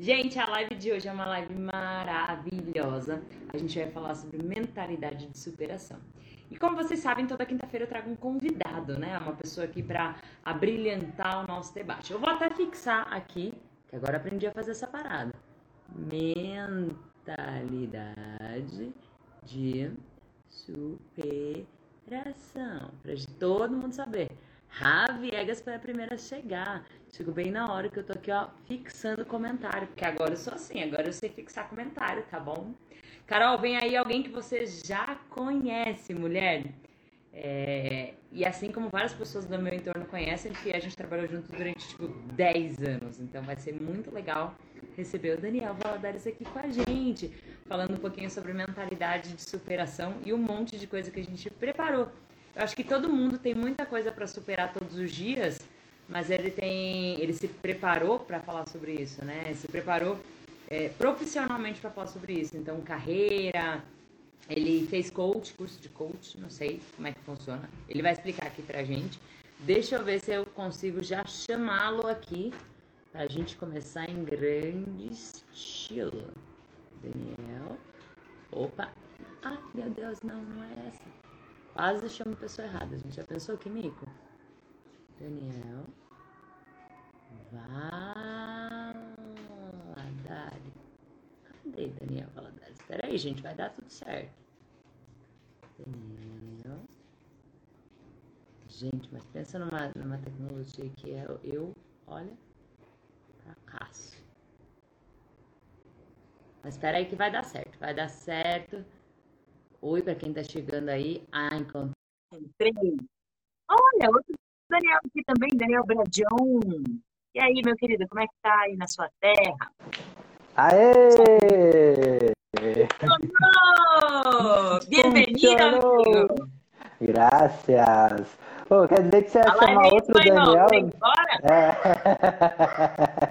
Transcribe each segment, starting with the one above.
Gente, a live de hoje é uma live maravilhosa. A gente vai falar sobre mentalidade de superação. E como vocês sabem, toda quinta-feira eu trago um convidado, né? Uma pessoa aqui para abrilhantar o nosso debate. Eu vou até fixar aqui, que agora aprendi a fazer essa parada. Mentalidade de superação. Para todo mundo saber. Ravi Egas foi a primeira a chegar. Chegou bem na hora que eu tô aqui, ó, fixando comentário. Porque agora eu sou assim, agora eu sei fixar comentário, tá bom? Carol, vem aí alguém que você já conhece, mulher. É, e assim como várias pessoas do meu entorno conhecem, que a gente trabalhou junto durante tipo 10 anos. Então vai ser muito legal receber o Daniel Valadares aqui com a gente, falando um pouquinho sobre mentalidade de superação e um monte de coisa que a gente preparou. Eu acho que todo mundo tem muita coisa para superar todos os dias, mas ele tem, ele se preparou para falar sobre isso, né? Se preparou é, profissionalmente para falar sobre isso. Então, carreira, ele fez coach, curso de coach, não sei como é que funciona. Ele vai explicar aqui pra gente. Deixa eu ver se eu consigo já chamá-lo aqui pra gente começar em grande estilo. Daniel. Opa. Ai, meu Deus, não, não é essa. Quase chamo a pessoa errada, a gente. Já pensou que mico? Daniel. Valadares. Cadê Daniel Valadares? Espera aí, gente, vai dar tudo certo. Daniel. Gente, mas pensa numa, numa tecnologia que é eu, olha, fracasso. Mas espera aí que vai dar certo, vai dar certo. Oi para quem tá chegando aí. Ah, encontrei. Olha, outro Daniel aqui também, Daniel Bradion. E aí, meu querido, como é que tá aí na sua terra? Aê! Bem-vindo, amigo! Graças! Oh, quer dizer que você ia chamar outro Daniel? É.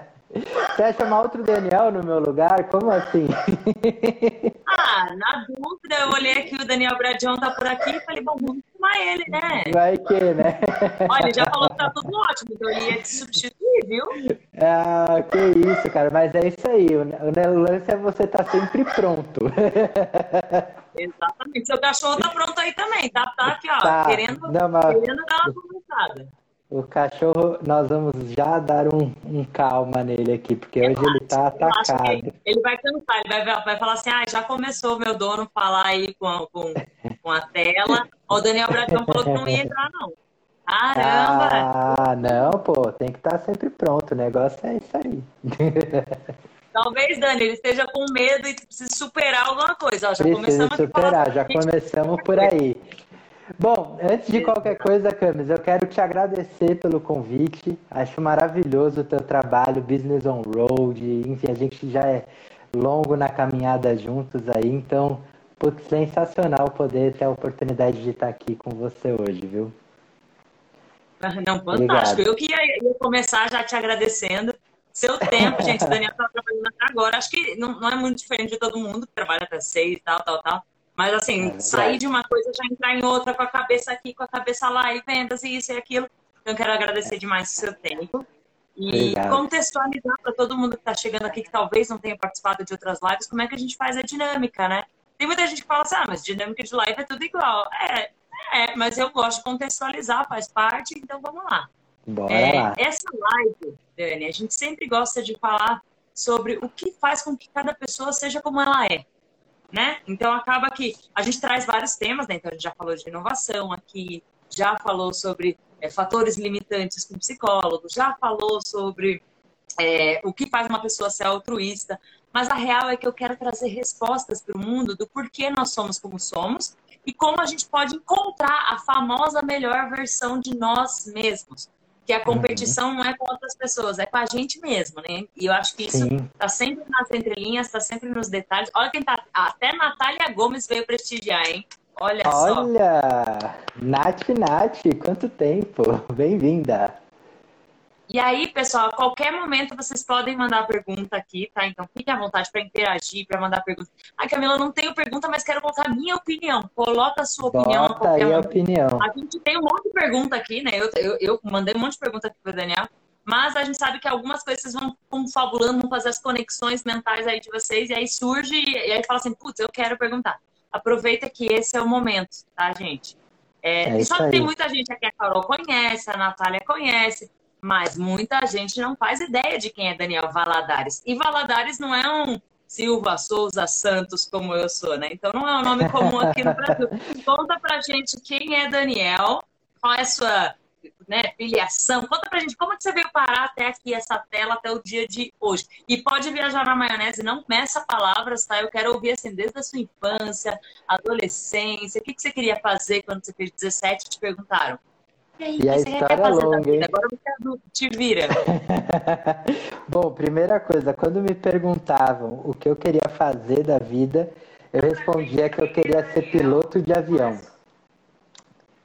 Você ia chamar outro Daniel no meu lugar? Como assim? Ah, na dúvida, eu olhei aqui, o Daniel Bradião tá por aqui e falei, bom, vamos chamar ele, né? Vai que, né? Olha, ele já falou que tá tudo ótimo, então ele ia te substituir, viu? Ah, que isso, cara. Mas é isso aí. O lance é você estar tá sempre pronto. Exatamente. Seu cachorro tá pronto aí também, tá? Tá aqui, ó, tá. querendo, Não, mas... querendo dar uma conversada. O cachorro, nós vamos já dar um, um calma nele aqui, porque eu hoje acho, ele tá atacado. Ele vai cantar, ele vai, vai falar assim: ah, já começou meu dono falar aí com, com, com a tela. O Daniel Bracão falou que não ia entrar, não. Caramba! Ah, não, pô, tem que estar tá sempre pronto. O negócio é isso aí. Talvez, Dani, ele esteja com medo e precise superar alguma coisa. Ó, já Precisa começamos superar, já começamos por aí. Bom, antes de qualquer coisa, Camis, eu quero te agradecer pelo convite. Acho maravilhoso o teu trabalho, Business on Road. Enfim, a gente já é longo na caminhada juntos aí, então, putz, sensacional poder ter a oportunidade de estar aqui com você hoje, viu? Não, fantástico. Obrigado. Eu que ia, ia, começar já te agradecendo. Seu tempo, gente, o Daniel está trabalhando até agora. Acho que não, não é muito diferente de todo mundo que trabalha até seis e tal, tal, tal. Mas assim, é sair de uma coisa já entrar em outra com a cabeça aqui, com a cabeça lá, e vendas, e isso e aquilo. Então, eu quero agradecer demais o seu tempo. E Obrigado. contextualizar para todo mundo que está chegando aqui, que talvez não tenha participado de outras lives, como é que a gente faz a dinâmica, né? Tem muita gente que fala assim, ah, mas dinâmica de live é tudo igual. É, é, mas eu gosto de contextualizar, faz parte, então vamos lá. Bora é, lá. Essa live, Dani, a gente sempre gosta de falar sobre o que faz com que cada pessoa seja como ela é né? Então acaba que a gente traz vários temas, né? Então a gente já falou de inovação aqui, já falou sobre é, fatores limitantes com psicólogo, já falou sobre é, o que faz uma pessoa ser altruísta, mas a real é que eu quero trazer respostas para o mundo do porquê nós somos como somos e como a gente pode encontrar a famosa melhor versão de nós mesmos que a competição uhum. não é com outras pessoas, é com a gente mesmo, né? E eu acho que isso Sim. tá sempre nas entrelinhas, tá sempre nos detalhes. Olha quem tá. Até Natália Gomes veio prestigiar, hein? Olha, Olha só. Olha! Nath, Nath, quanto tempo! Bem-vinda! E aí, pessoal, a qualquer momento vocês podem mandar pergunta aqui, tá? Então fiquem à vontade para interagir, para mandar pergunta. Ai, Camila, não tenho pergunta, mas quero colocar a minha opinião. Coloca a sua Bota opinião. Aí a opinião. A gente tem um monte de pergunta aqui, né? Eu, eu, eu mandei um monte de pergunta aqui para Daniel. mas a gente sabe que algumas coisas vocês vão confabulando, vão fazer as conexões mentais aí de vocês, e aí surge, e aí fala assim, putz, eu quero perguntar. Aproveita que esse é o momento, tá, gente? É, é só tem muita gente aqui, a Carol conhece, a Natália conhece, mas muita gente não faz ideia de quem é Daniel Valadares. E Valadares não é um Silva Souza Santos, como eu sou, né? Então não é um nome comum aqui no Brasil. Conta pra gente quem é Daniel, qual é a sua né, filiação. Conta pra gente como que você veio parar até aqui, essa tela, até o dia de hoje. E pode viajar na maionese, não meça palavras, tá? Eu quero ouvir assim, desde a sua infância, adolescência, o que, que você queria fazer quando você fez 17 te perguntaram. E, aí, e a história é longa, hein? Agora você é adulto, te vira. Bom, primeira coisa, quando me perguntavam o que eu queria fazer da vida, eu respondia que eu queria ser piloto de avião.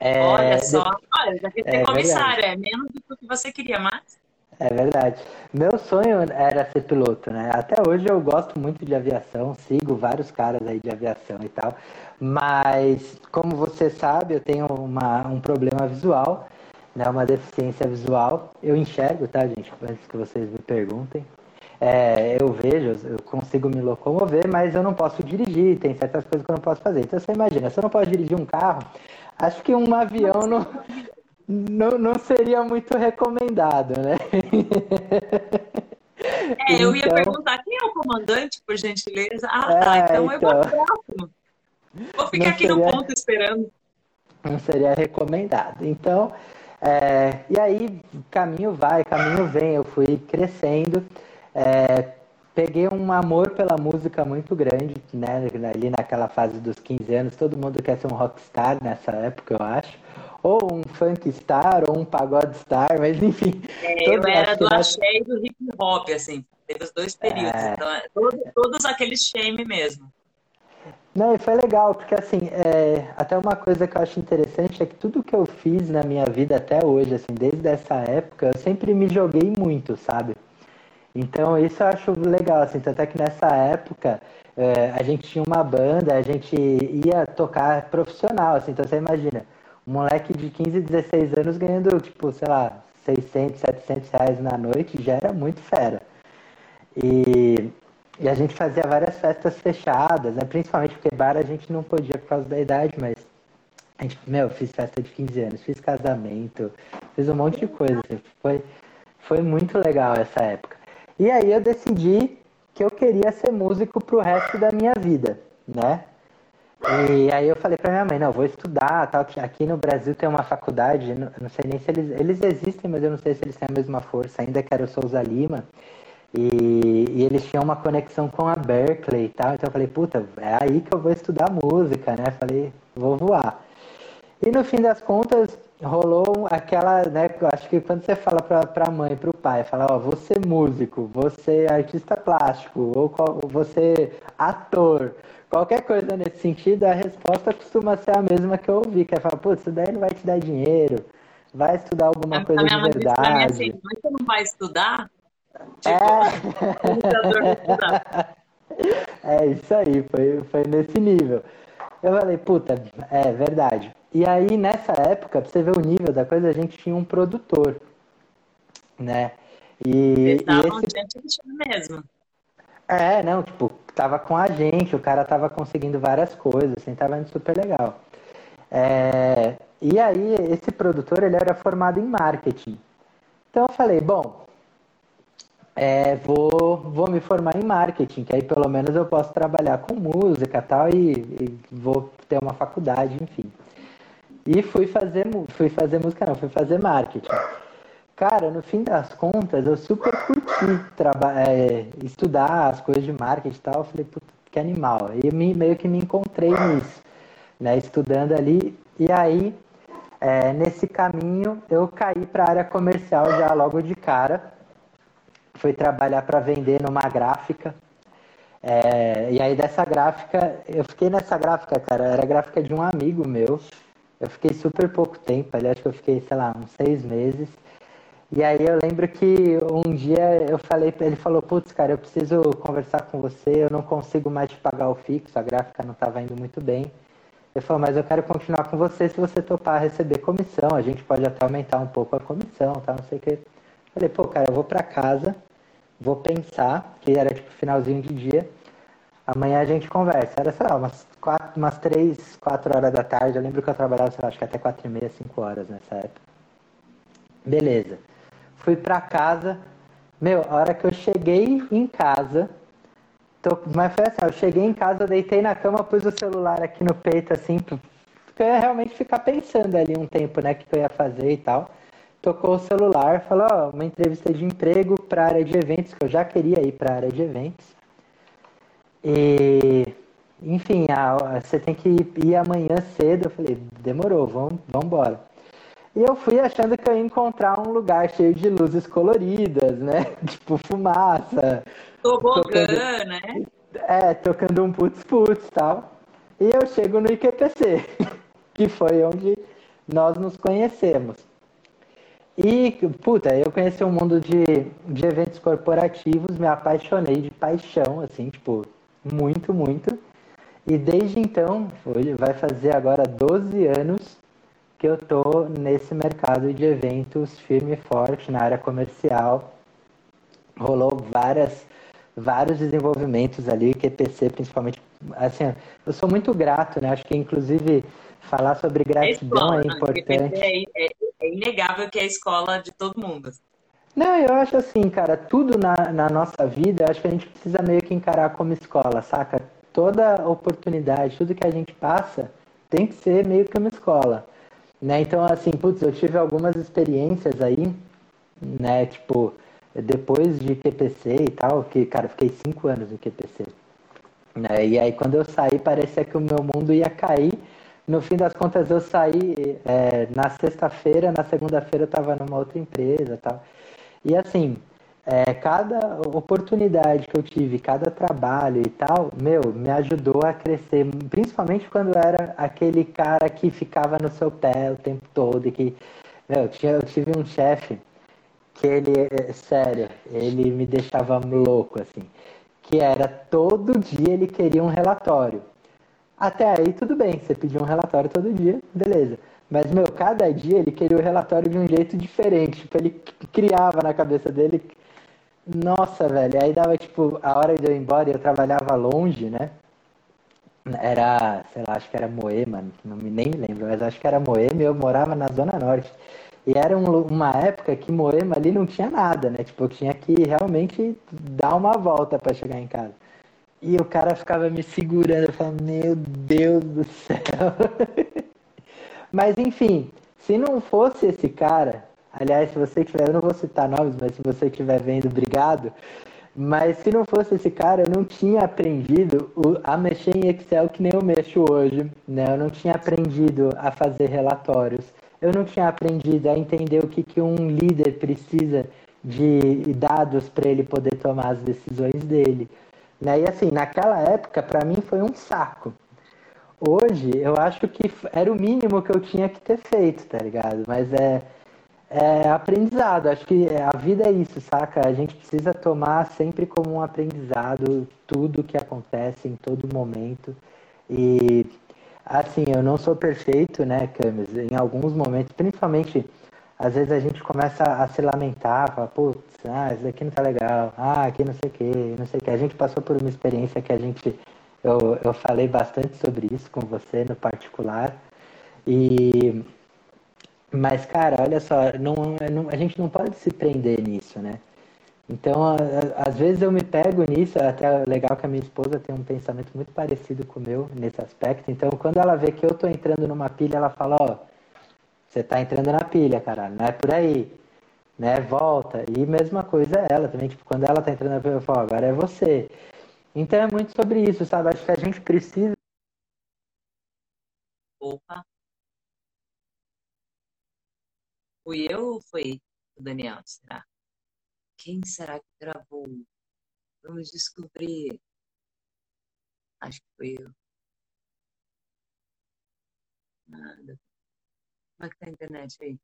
É, Olha só, olha, já que ser é comissário, verdade. é menos do que você queria, mas. É verdade. Meu sonho era ser piloto, né? Até hoje eu gosto muito de aviação, sigo vários caras aí de aviação e tal. Mas, como você sabe, eu tenho uma, um problema visual, né? Uma deficiência visual. Eu enxergo, tá, gente? Antes que vocês me perguntem. É, eu vejo, eu consigo me locomover, mas eu não posso dirigir, tem certas coisas que eu não posso fazer. Então você imagina, se eu não posso dirigir um carro, acho que um avião não, não, não seria muito recomendado, né? É, eu ia então perguntar quem é o comandante, por gentileza. Ah, tá. É, então, então eu vou próximo. Vou ficar aqui seria, no ponto esperando. Não seria recomendado. Então, é, e aí, caminho vai, caminho vem. Eu fui crescendo. É, peguei um amor pela música muito grande, né? Ali naquela fase dos 15 anos, todo mundo quer ser um rockstar nessa época, eu acho. Ou um funk star, ou um pagode star, mas enfim. É, eu era do axé e do hip hop, assim. Teve os dois períodos. É... Então, é, todos, todos aqueles shame mesmo. Não, e foi legal, porque assim, é, até uma coisa que eu acho interessante é que tudo que eu fiz na minha vida até hoje, assim, desde essa época, eu sempre me joguei muito, sabe? Então isso eu acho legal, assim, até que nessa época é, a gente tinha uma banda, a gente ia tocar profissional, assim, então você imagina, moleque de 15, 16 anos ganhando, tipo, sei lá, 600, 700 reais na noite, já era muito fera. E, e a gente fazia várias festas fechadas, né? Principalmente porque bar a gente não podia por causa da idade, mas a gente, meu, fiz festa de 15 anos, fiz casamento, fiz um monte de coisa. Assim. Foi, foi muito legal essa época. E aí eu decidi que eu queria ser músico pro resto da minha vida, né? E aí eu falei pra minha mãe, não, vou estudar, tal, que aqui no Brasil tem uma faculdade, não, sei nem se eles, eles existem, mas eu não sei se eles têm a mesma força ainda, que era o Souza Lima, e, e, eles tinham uma conexão com a Berkeley e tal, então eu falei, puta, é aí que eu vou estudar música, né? Falei, vou voar. E no fim das contas, rolou aquela, né? Acho que quando você fala pra, pra mãe, pro pai, fala, ó, você músico, você artista plástico, ou você ator, qualquer coisa nesse sentido, a resposta costuma ser a mesma que eu ouvi, que é falar, pô, isso daí não vai te dar dinheiro, vai estudar alguma coisa de verdade. Mãe assim, você não vai estudar? Tipo, é... é isso aí, foi, foi nesse nível. Eu falei, puta, é verdade. E aí, nessa época, pra você ver o nível da coisa, a gente tinha um produtor, né? E, e esse... mesmo. É, não, tipo, tava com a gente, o cara tava conseguindo várias coisas, assim, tava indo super legal. É... E aí, esse produtor, ele era formado em marketing. Então eu falei, bom, é, vou, vou me formar em marketing, que aí pelo menos eu posso trabalhar com música tal, e, e vou ter uma faculdade, enfim. E fui fazer, fui fazer música, não, fui fazer marketing. Cara, no fim das contas, eu super curti é, estudar as coisas de marketing e tal. Eu falei, puta, que animal. E me, meio que me encontrei nisso, né? Estudando ali. E aí, é, nesse caminho, eu caí para a área comercial já logo de cara. Fui trabalhar para vender numa gráfica. É, e aí, dessa gráfica, eu fiquei nessa gráfica, cara. Era gráfica de um amigo meu. Eu fiquei super pouco tempo, ali acho que eu fiquei, sei lá, uns seis meses. E aí eu lembro que um dia eu falei para ele, falou, putz, cara, eu preciso conversar com você, eu não consigo mais te pagar o fixo, a gráfica não estava indo muito bem. Ele falou, mas eu quero continuar com você se você topar receber comissão, a gente pode até aumentar um pouco a comissão, tá? Não sei o que. Falei, pô, cara, eu vou pra casa, vou pensar, que era tipo finalzinho de dia. Amanhã a gente conversa. Era, sei lá, umas, quatro, umas três, quatro horas da tarde. Eu lembro que eu trabalhava, sei lá, acho que até quatro e meia, cinco horas nessa época. Beleza. Fui pra casa. Meu, a hora que eu cheguei em casa, tô, mas foi assim, eu cheguei em casa, deitei na cama, pus o celular aqui no peito, assim, porque eu ia realmente ficar pensando ali um tempo, né, o que eu ia fazer e tal tocou o celular, falou, ó, uma entrevista de emprego para área de eventos, que eu já queria ir para área de eventos. E, enfim, a, você tem que ir amanhã cedo. Eu falei, demorou, vamos embora. E eu fui achando que eu ia encontrar um lugar cheio de luzes coloridas, né? Tipo fumaça. Tobogã, tocando, né? É, tocando um putz-putz e tal. E eu chego no IQPC, que foi onde nós nos conhecemos. E, puta, eu conheci o um mundo de, de eventos corporativos, me apaixonei de paixão, assim, tipo, muito, muito. E desde então, vai fazer agora 12 anos que eu tô nesse mercado de eventos firme e forte na área comercial. Rolou várias, vários desenvolvimentos ali, QPC principalmente. Assim, eu sou muito grato, né? Acho que inclusive falar sobre gratidão é, é importante. É, é, é inegável que é a escola de todo mundo. Não, eu acho assim, cara, tudo na, na nossa vida, acho que a gente precisa meio que encarar como escola, saca? Toda oportunidade, tudo que a gente passa, tem que ser meio que uma escola. Né? Então, assim, putz, eu tive algumas experiências aí, né, tipo, depois de QPC e tal, que, cara, fiquei cinco anos no QPC. Né? E aí, quando eu saí, parecia que o meu mundo ia cair, no fim das contas, eu saí é, na sexta-feira, na segunda-feira eu estava numa outra empresa tal. E assim, é, cada oportunidade que eu tive, cada trabalho e tal, meu, me ajudou a crescer, principalmente quando era aquele cara que ficava no seu pé o tempo todo e que, meu, eu, eu tive um chefe que ele, é, sério, ele me deixava louco, assim, que era todo dia ele queria um relatório. Até aí tudo bem, você pediu um relatório todo dia, beleza. Mas, meu, cada dia ele queria o relatório de um jeito diferente. Tipo, ele criava na cabeça dele. Nossa, velho. Aí dava, tipo, a hora de eu ir embora, eu trabalhava longe, né? Era, sei lá, acho que era Moema, não me nem lembro, mas acho que era Moema e eu morava na Zona Norte. E era um, uma época que Moema ali não tinha nada, né? Tipo, eu tinha que realmente dar uma volta para chegar em casa. E o cara ficava me segurando, eu falava, meu Deus do céu. mas enfim, se não fosse esse cara, aliás, se você tiver, eu não vou citar nomes, mas se você estiver vendo, obrigado. Mas se não fosse esse cara, eu não tinha aprendido a mexer em Excel que nem eu mexo hoje. Né? Eu não tinha aprendido a fazer relatórios. Eu não tinha aprendido a entender o que, que um líder precisa de dados para ele poder tomar as decisões dele. Né? E assim, naquela época, para mim foi um saco. Hoje, eu acho que era o mínimo que eu tinha que ter feito, tá ligado? Mas é, é aprendizado. Acho que a vida é isso, saca? A gente precisa tomar sempre como um aprendizado tudo que acontece em todo momento. E, assim, eu não sou perfeito, né, Camis? Em alguns momentos, principalmente às vezes a gente começa a se lamentar, fala, putz, ah, isso daqui não tá legal, ah, aqui não sei o que, não sei o que. A gente passou por uma experiência que a gente, eu, eu falei bastante sobre isso com você no particular. E, mas, cara, olha só, não, não, a gente não pode se prender nisso, né? Então, às vezes eu me pego nisso, é até legal que a minha esposa tem um pensamento muito parecido com o meu nesse aspecto. Então, quando ela vê que eu tô entrando numa pilha, ela fala, ó, você tá entrando na pilha, caralho, não é por aí. Né? Volta. E mesma coisa ela também, tipo, quando ela tá entrando na pilha, eu falo, agora é você. Então é muito sobre isso, sabe? Acho que a gente precisa. Opa. Fui eu ou foi o Daniel? Será? Quem será que gravou? Vamos descobrir. Acho que foi eu. Nada. Como é que tá a internet aí?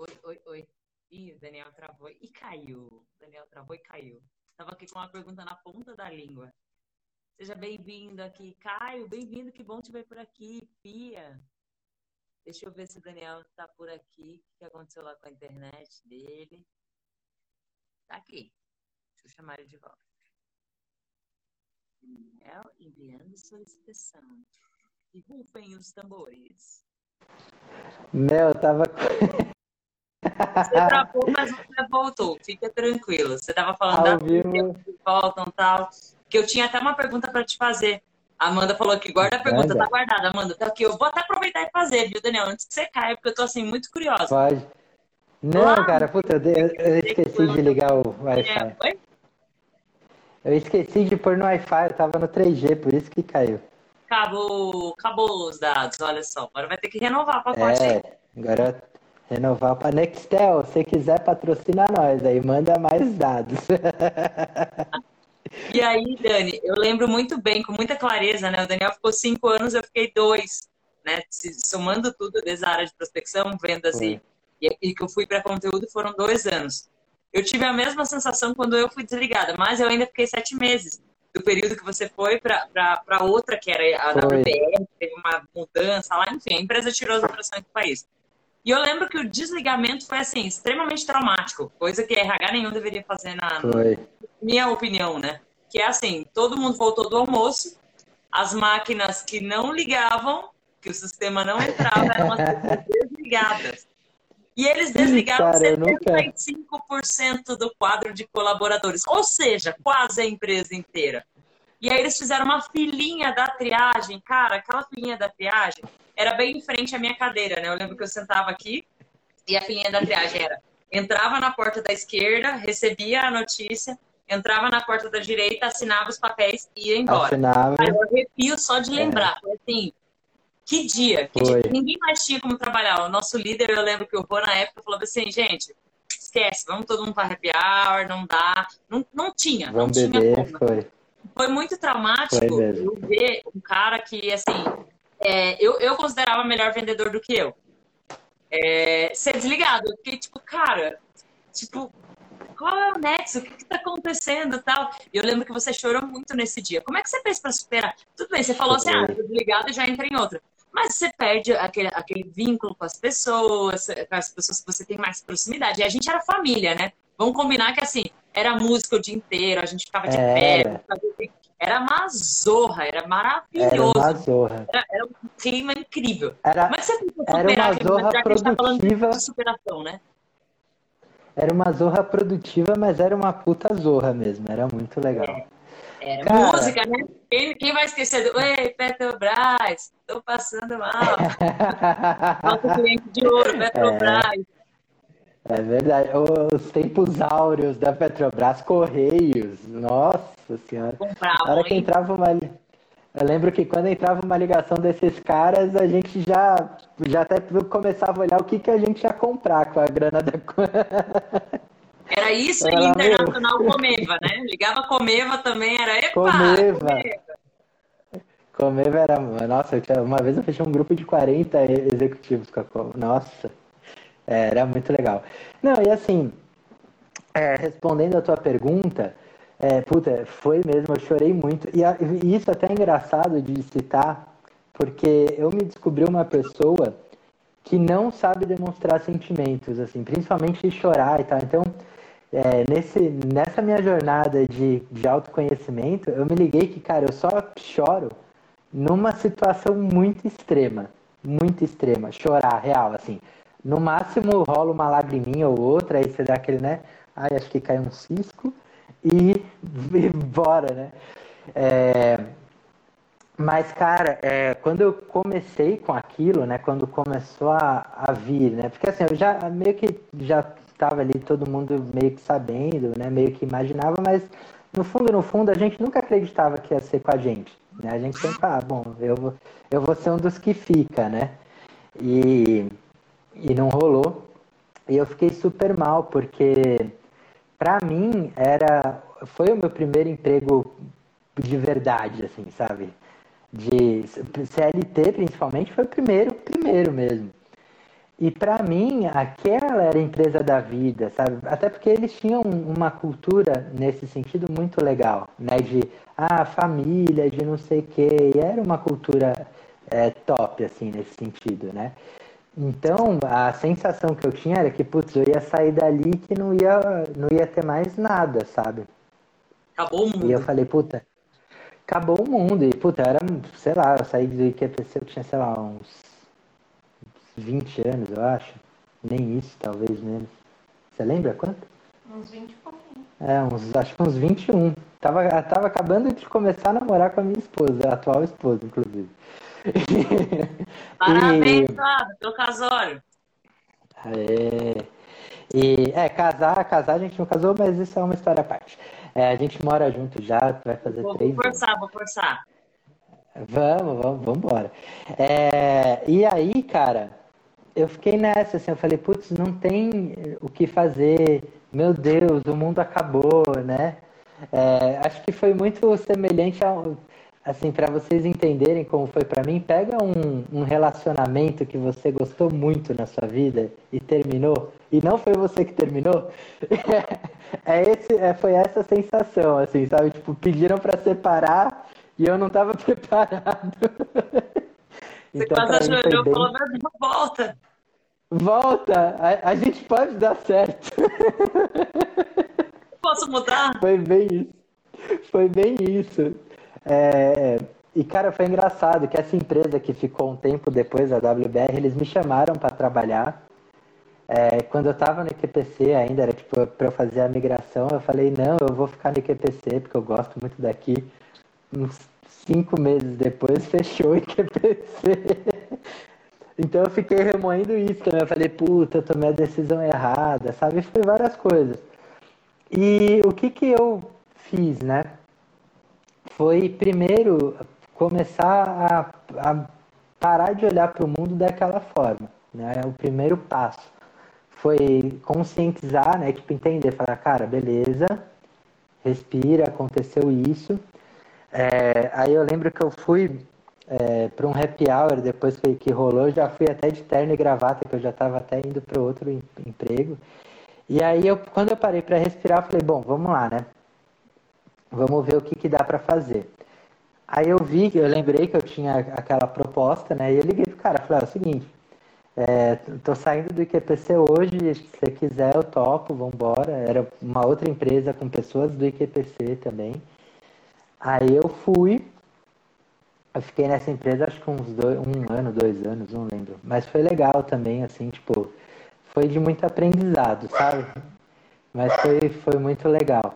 Oi, oi, oi. Ih, o Daniel travou e caiu. Daniel travou e caiu. Estava aqui com uma pergunta na ponta da língua. Seja bem-vindo aqui, Caio. Bem-vindo, que bom te ver por aqui. Pia. Deixa eu ver se o Daniel está por aqui. O que aconteceu lá com a internet dele? Tá aqui. Deixa eu chamar ele de volta. Daniel enviando solicitação. E rufem os tambores. Meu, eu tava. Você travou, mas você voltou. Fica tranquilo. Você estava falando da que voltam e tal. Que eu tinha até uma pergunta para te fazer. A Amanda falou que guarda a pergunta, Manda. tá guardada, Amanda. Tá aqui. Eu vou até aproveitar e fazer, viu, Daniel? Antes que você caia, porque eu tô assim muito curiosa. Pode. Não, cara, puta, eu, eu- esqueci de ligar o Wi-Fi. É? Eu esqueci de pôr no Wi-Fi, eu tava no 3G, por isso que caiu. Acabou, acabou os dados, olha só. Agora vai ter que renovar o pacote. É, agora renovar pra Nextel. Se quiser, patrocina nós aí, manda mais dados. E aí, Dani, eu lembro muito bem, com muita clareza, né? O Daniel ficou cinco anos, eu fiquei dois, né? Somando tudo desde a área de prospecção, vendas e, e, e que eu fui para conteúdo, foram dois anos. Eu tive a mesma sensação quando eu fui desligada, mas eu ainda fiquei sete meses do período que você foi para outra, que era a Foi. WPR, teve uma mudança lá, enfim, a empresa tirou as operações do país. E eu lembro que o desligamento foi, assim, extremamente traumático, coisa que RH nenhum deveria fazer na, Foi. minha opinião, né? Que é assim, todo mundo voltou do almoço, as máquinas que não ligavam, que o sistema não entrava, eram as desligadas. E eles desligaram Cara, eu nunca- 75% do quadro de colaboradores, ou seja, quase a empresa inteira. E aí eles fizeram uma filinha da triagem, cara, aquela filinha da triagem era bem em frente à minha cadeira, né? Eu lembro que eu sentava aqui e a filinha da triagem era entrava na porta da esquerda, recebia a notícia, entrava na porta da direita, assinava os papéis e ia embora. Assinava. Aí eu arrepio só de lembrar. Foi assim, que dia, que dia. Ninguém mais tinha como trabalhar. O nosso líder, eu lembro que o Rô na época falou assim, gente, esquece, vamos todo mundo para happy hour, não dá. Não, não tinha, não Vamos tinha beber, como. foi. Foi muito traumático Foi eu ver um cara que, assim, é, eu, eu considerava melhor vendedor do que eu. É, ser desligado. Eu fiquei tipo, cara, tipo, qual é o nexo? O que, que tá acontecendo e tal? E eu lembro que você chorou muito nesse dia. Como é que você fez para superar? Tudo bem, você falou assim, ah, tô desligado e já entra em outra. Mas você perde aquele, aquele vínculo com as pessoas, com as pessoas que você tem mais proximidade. E a gente era família, né? Vamos combinar que assim, era música o dia inteiro, a gente ficava de pé, Era. fazia- era uma zorra, era Era maravilhoso. uma zorra. Era, era um clima incrível. Era, Como é que você Era superar uma aquele zorra momento, já que a gente tá falando produtiva. de superação, né? era uma zorra produtiva, mas era uma puta zorra mesmo. Era muito legal. Era Cara. música, né? Quem, quem vai esquecer do Ei, Petrobras, tô passando mal. Nosso cliente de ouro, Petrobras. É verdade. Os tempos áureos da Petrobras, Correios. Nossa senhora. Na Compravam, hora que entrava uma. Eu lembro que quando entrava uma ligação desses caras, a gente já, já até começava a olhar o que, que a gente ia comprar com a grana da. Era isso e Ela, Internacional Comeva, né? Ligava Comeva também, era epa, Comeva. Comer era. Nossa, tinha- uma vez eu fechei um grupo de 40 executivos com a Com- Nossa, é, era muito legal. Não, e assim, é, respondendo a tua pergunta, é, puta, foi mesmo, eu chorei muito. E, a- e isso até é engraçado de citar, porque eu me descobri uma pessoa que não sabe demonstrar sentimentos, assim, principalmente chorar e tal. Então, é, nesse, nessa minha jornada de, de autoconhecimento, eu me liguei que, cara, eu só choro numa situação muito extrema, muito extrema, chorar, real, assim. No máximo rola uma lagriminha ou outra, aí você dá aquele, né? Ai, acho que caiu um cisco e, e bora, né? É, mas, cara, é, quando eu comecei com aquilo, né? Quando começou a, a vir, né? Porque assim, eu já meio que já estava ali, todo mundo meio que sabendo, né? Meio que imaginava, mas no fundo, no fundo, a gente nunca acreditava que ia ser com a gente. Né? A gente sempre ah, bom, eu vou, eu vou ser um dos que fica, né? E, e não rolou. E eu fiquei super mal, porque pra mim era foi o meu primeiro emprego de verdade, assim, sabe? De CLT principalmente foi o primeiro, primeiro mesmo. E para mim, aquela era a empresa da vida, sabe? Até porque eles tinham uma cultura nesse sentido muito legal, né? De ah, família, de não sei o quê. E era uma cultura é, top, assim, nesse sentido, né? Então, a sensação que eu tinha era que, putz, eu ia sair dali que não ia, não ia ter mais nada, sabe? Acabou o mundo. E eu falei, puta, acabou o mundo. E, puta, era, sei lá, eu saí do IQPC, eu tinha, sei lá, uns 20 anos, eu acho. Nem isso, talvez menos. Você lembra quanto? Uns 20 e pouquinho. É, uns, acho que uns 21. Tava, tava acabando de começar a namorar com a minha esposa, a atual esposa, inclusive. Parabéns, e... pelo casório. É. E, é, casar, casar a gente não casou, mas isso é uma história à parte. É, a gente mora junto já, vai fazer vou, três Vou forçar, anos. vou forçar. Vamos, vamos, vamos embora. É, e aí, cara, eu fiquei nessa, assim, eu falei, putz, não tem o que fazer, meu Deus, o mundo acabou, né? É, acho que foi muito semelhante ao, assim, para vocês entenderem como foi para mim, pega um, um, relacionamento que você gostou muito na sua vida e terminou, e não foi você que terminou, é esse, é, foi essa sensação, assim, sabe? Tipo, pediram para separar e eu não estava preparado. Você então, quase ajoelhou e falou, volta! Volta! A, a gente pode dar certo. Posso mudar? Foi bem isso. Foi bem isso. É, e, cara, foi engraçado que essa empresa que ficou um tempo depois, a WBR, eles me chamaram para trabalhar. É, quando eu estava no IQPC ainda, era tipo para eu fazer a migração, eu falei, não, eu vou ficar no IQPC porque eu gosto muito daqui. Uns cinco meses depois, fechou o IQPC. então eu fiquei remoendo isso também. Eu falei, puta, eu tomei a decisão errada, sabe? Foi várias coisas. E o que que eu fiz, né? Foi primeiro começar a, a parar de olhar para o mundo daquela forma, né? O primeiro passo foi conscientizar, né? Tipo, entender, falar, cara, beleza, respira, aconteceu isso. É, aí eu lembro que eu fui é, para um happy hour depois que, que rolou, já fui até de terno e gravata, que eu já estava até indo para outro em, emprego. E aí, eu, quando eu parei para respirar, eu falei, bom, vamos lá, né? Vamos ver o que, que dá para fazer. Aí eu vi, eu lembrei que eu tinha aquela proposta, né? E eu liguei pro cara, falei, é o seguinte, é, tô saindo do IQPC hoje, se você quiser eu topo, vambora. Era uma outra empresa com pessoas do IQPC também. Aí eu fui, eu fiquei nessa empresa acho que uns dois, um ano, dois anos, não lembro. Mas foi legal também, assim, tipo, foi de muito aprendizado, sabe? Mas foi, foi muito legal.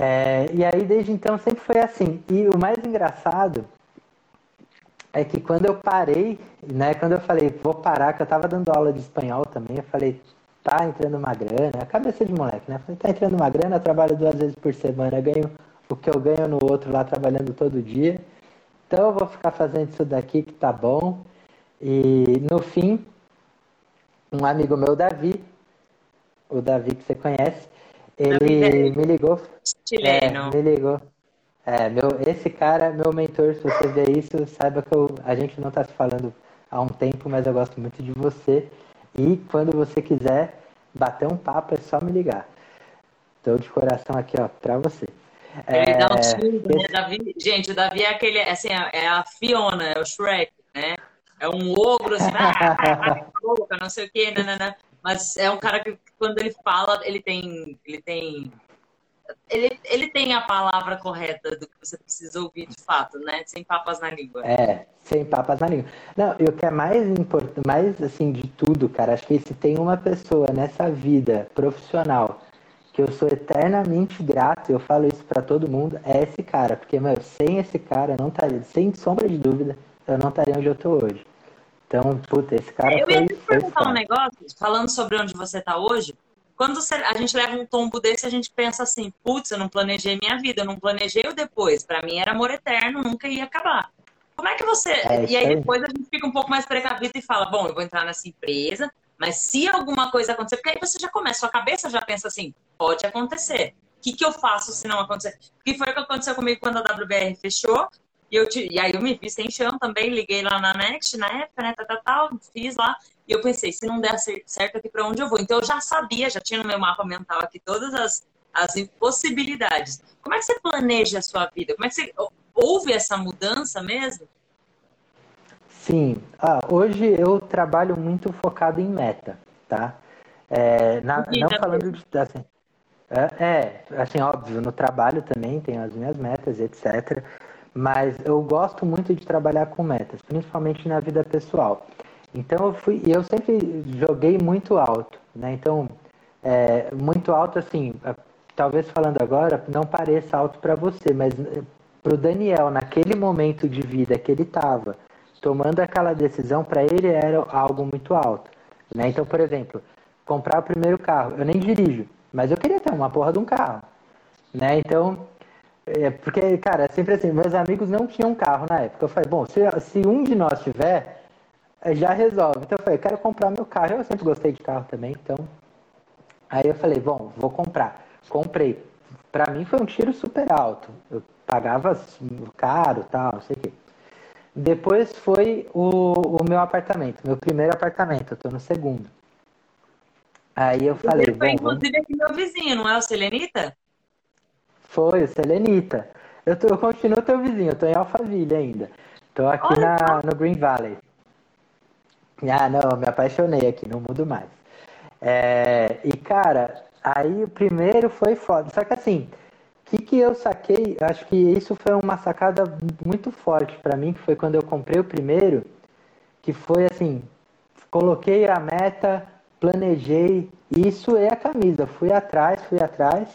É, e aí, desde então, sempre foi assim. E o mais engraçado é que quando eu parei, né, quando eu falei, vou parar, que eu tava dando aula de espanhol também, eu falei, tá entrando uma grana, a cabeça de moleque, né? Eu falei, tá entrando uma grana, eu trabalho duas vezes por semana, ganho o que eu ganho no outro lá trabalhando todo dia. Então eu vou ficar fazendo isso daqui que tá bom. E no fim, um amigo meu, Davi, o Davi que você conhece, ele me ligou. Chileno. É, me ligou. É, meu, esse cara, meu mentor, se você ver isso, saiba que eu, a gente não está se falando há um tempo, mas eu gosto muito de você. E quando você quiser bater um papo, é só me ligar. Estou de coração aqui, ó, para você. Ele é... dá um surdo, né, Davi? Gente, o Davi é aquele, assim, é a Fiona, é o Shrek, né? É um ogro, assim, ah, não sei o quê, nanana. Mas é um cara que, quando ele fala, ele tem, ele tem ele, ele tem a palavra correta do que você precisa ouvir de fato, né? Sem papas na língua. É, sem papas na língua. Não, e o que é mais importante, mais assim de tudo, cara, acho que se tem uma pessoa nessa vida profissional que eu sou eternamente grato, eu falo isso para todo mundo, é esse cara. Porque, meu, sem esse cara, não estaria, sem sombra de dúvida, eu não estaria onde eu tô hoje. Então, puta, esse cara eu foi. Eu ia te perguntar um negócio, falando sobre onde você tá hoje. Quando a gente leva um tombo desse, a gente pensa assim: putz, eu não planejei minha vida, eu não planejei o depois. Para mim era amor eterno, nunca ia acabar. Como é que você. É, e aí depois a gente fica um pouco mais precavido e fala: bom, eu vou entrar nessa empresa, mas se alguma coisa acontecer, porque aí você já começa, sua cabeça já pensa assim: pode acontecer. O que, que eu faço se não acontecer? O que foi o que aconteceu comigo quando a WBR fechou? E, eu e aí eu me vi sem chão também, liguei lá na Next na época, né? Tal, tal, tal, fiz lá. E eu pensei, se não der certo aqui para onde eu vou. Então eu já sabia, já tinha no meu mapa mental aqui todas as, as possibilidades. Como é que você planeja a sua vida? Como é que você. Houve essa mudança mesmo? Sim. Ah, hoje eu trabalho muito focado em meta, tá? É, na, não falando de. Assim, é, é, assim, óbvio, no trabalho também tenho as minhas metas, etc. Mas eu gosto muito de trabalhar com metas, principalmente na vida pessoal. Então eu fui, eu sempre joguei muito alto, né? Então, é, muito alto assim, talvez falando agora não pareça alto para você, mas eh, para o Daniel, naquele momento de vida que ele estava, tomando aquela decisão, para ele era algo muito alto. Né? Então, por exemplo, comprar o primeiro carro. Eu nem dirijo, mas eu queria ter uma porra de um carro. Né? Então, é, porque, cara, é sempre assim, meus amigos não tinham carro na época. Eu falei, bom, se, se um de nós tiver, eh, já resolve. Então eu falei, quero comprar meu carro. Eu sempre gostei de carro também, então. Aí eu falei, bom, vou comprar. Comprei. Para mim foi um tiro super alto. Eu pagava caro, tal, não sei o quê. Depois foi o, o meu apartamento, meu primeiro apartamento. Eu tô no segundo. Aí eu falei. Foi, bom, inclusive, vamos... aqui meu vizinho, não é o Selenita? Foi, o Selenita. Eu, tô, eu continuo teu vizinho, eu tô em Alphaville ainda. Tô aqui na, no Green Valley. Ah, não, me apaixonei aqui, não mudo mais. É, e, cara, Aí o primeiro foi foda. Só que assim, o que, que eu saquei? Acho que isso foi uma sacada muito forte para mim, que foi quando eu comprei o primeiro, que foi assim, coloquei a meta, planejei, isso é a camisa. Fui atrás, fui atrás.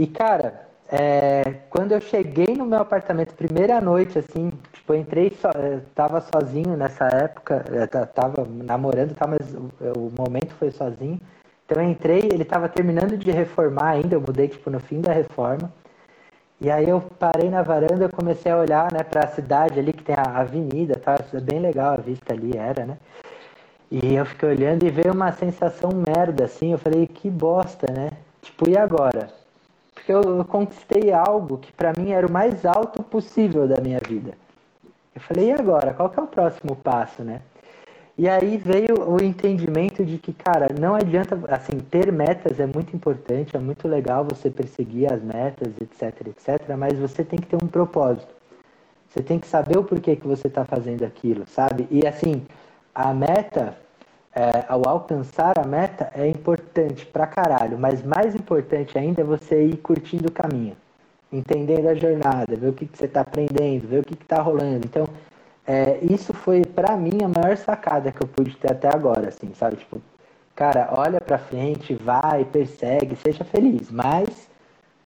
E cara, é, quando eu cheguei no meu apartamento, primeira noite, assim, tipo, eu entrei, so, eu tava sozinho nessa época, tava namorando, tá, mas o, o momento foi sozinho. Então eu entrei, ele estava terminando de reformar ainda, eu mudei tipo no fim da reforma. E aí eu parei na varanda, e comecei a olhar, né, para a cidade ali que tem a avenida, tá? É bem legal a vista ali era, né? E eu fiquei olhando e veio uma sensação merda assim, eu falei, que bosta, né? Tipo, e agora? Porque eu, conquistei algo que para mim era o mais alto possível da minha vida. Eu falei, e agora? Qual que é o próximo passo, né? E aí veio o entendimento de que, cara, não adianta, assim, ter metas é muito importante, é muito legal você perseguir as metas, etc, etc, mas você tem que ter um propósito. Você tem que saber o porquê que você está fazendo aquilo, sabe? E assim, a meta, é, ao alcançar a meta, é importante pra caralho, mas mais importante ainda é você ir curtindo o caminho, entendendo a jornada, ver o que, que você está aprendendo, ver o que está rolando. Então, é, isso foi para mim a maior sacada que eu pude ter até agora, assim, sabe? Tipo, cara, olha para frente, vai, persegue, seja feliz, mas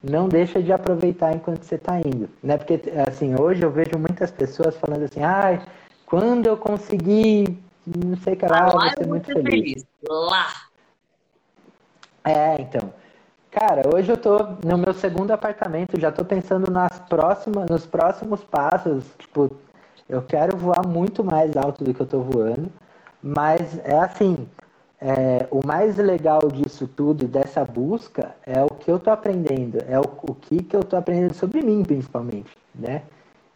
não deixa de aproveitar enquanto você tá indo, né? Porque assim, hoje eu vejo muitas pessoas falando assim: "Ai, quando eu conseguir, não sei o que lá, eu vou ser muito feliz. feliz. Lá. É, então. Cara, hoje eu tô no meu segundo apartamento, já tô pensando nas próximas, nos próximos passos, tipo, eu quero voar muito mais alto do que eu estou voando, mas é assim, é, o mais legal disso tudo, dessa busca, é o que eu estou aprendendo, é o, o que, que eu estou aprendendo sobre mim, principalmente, né?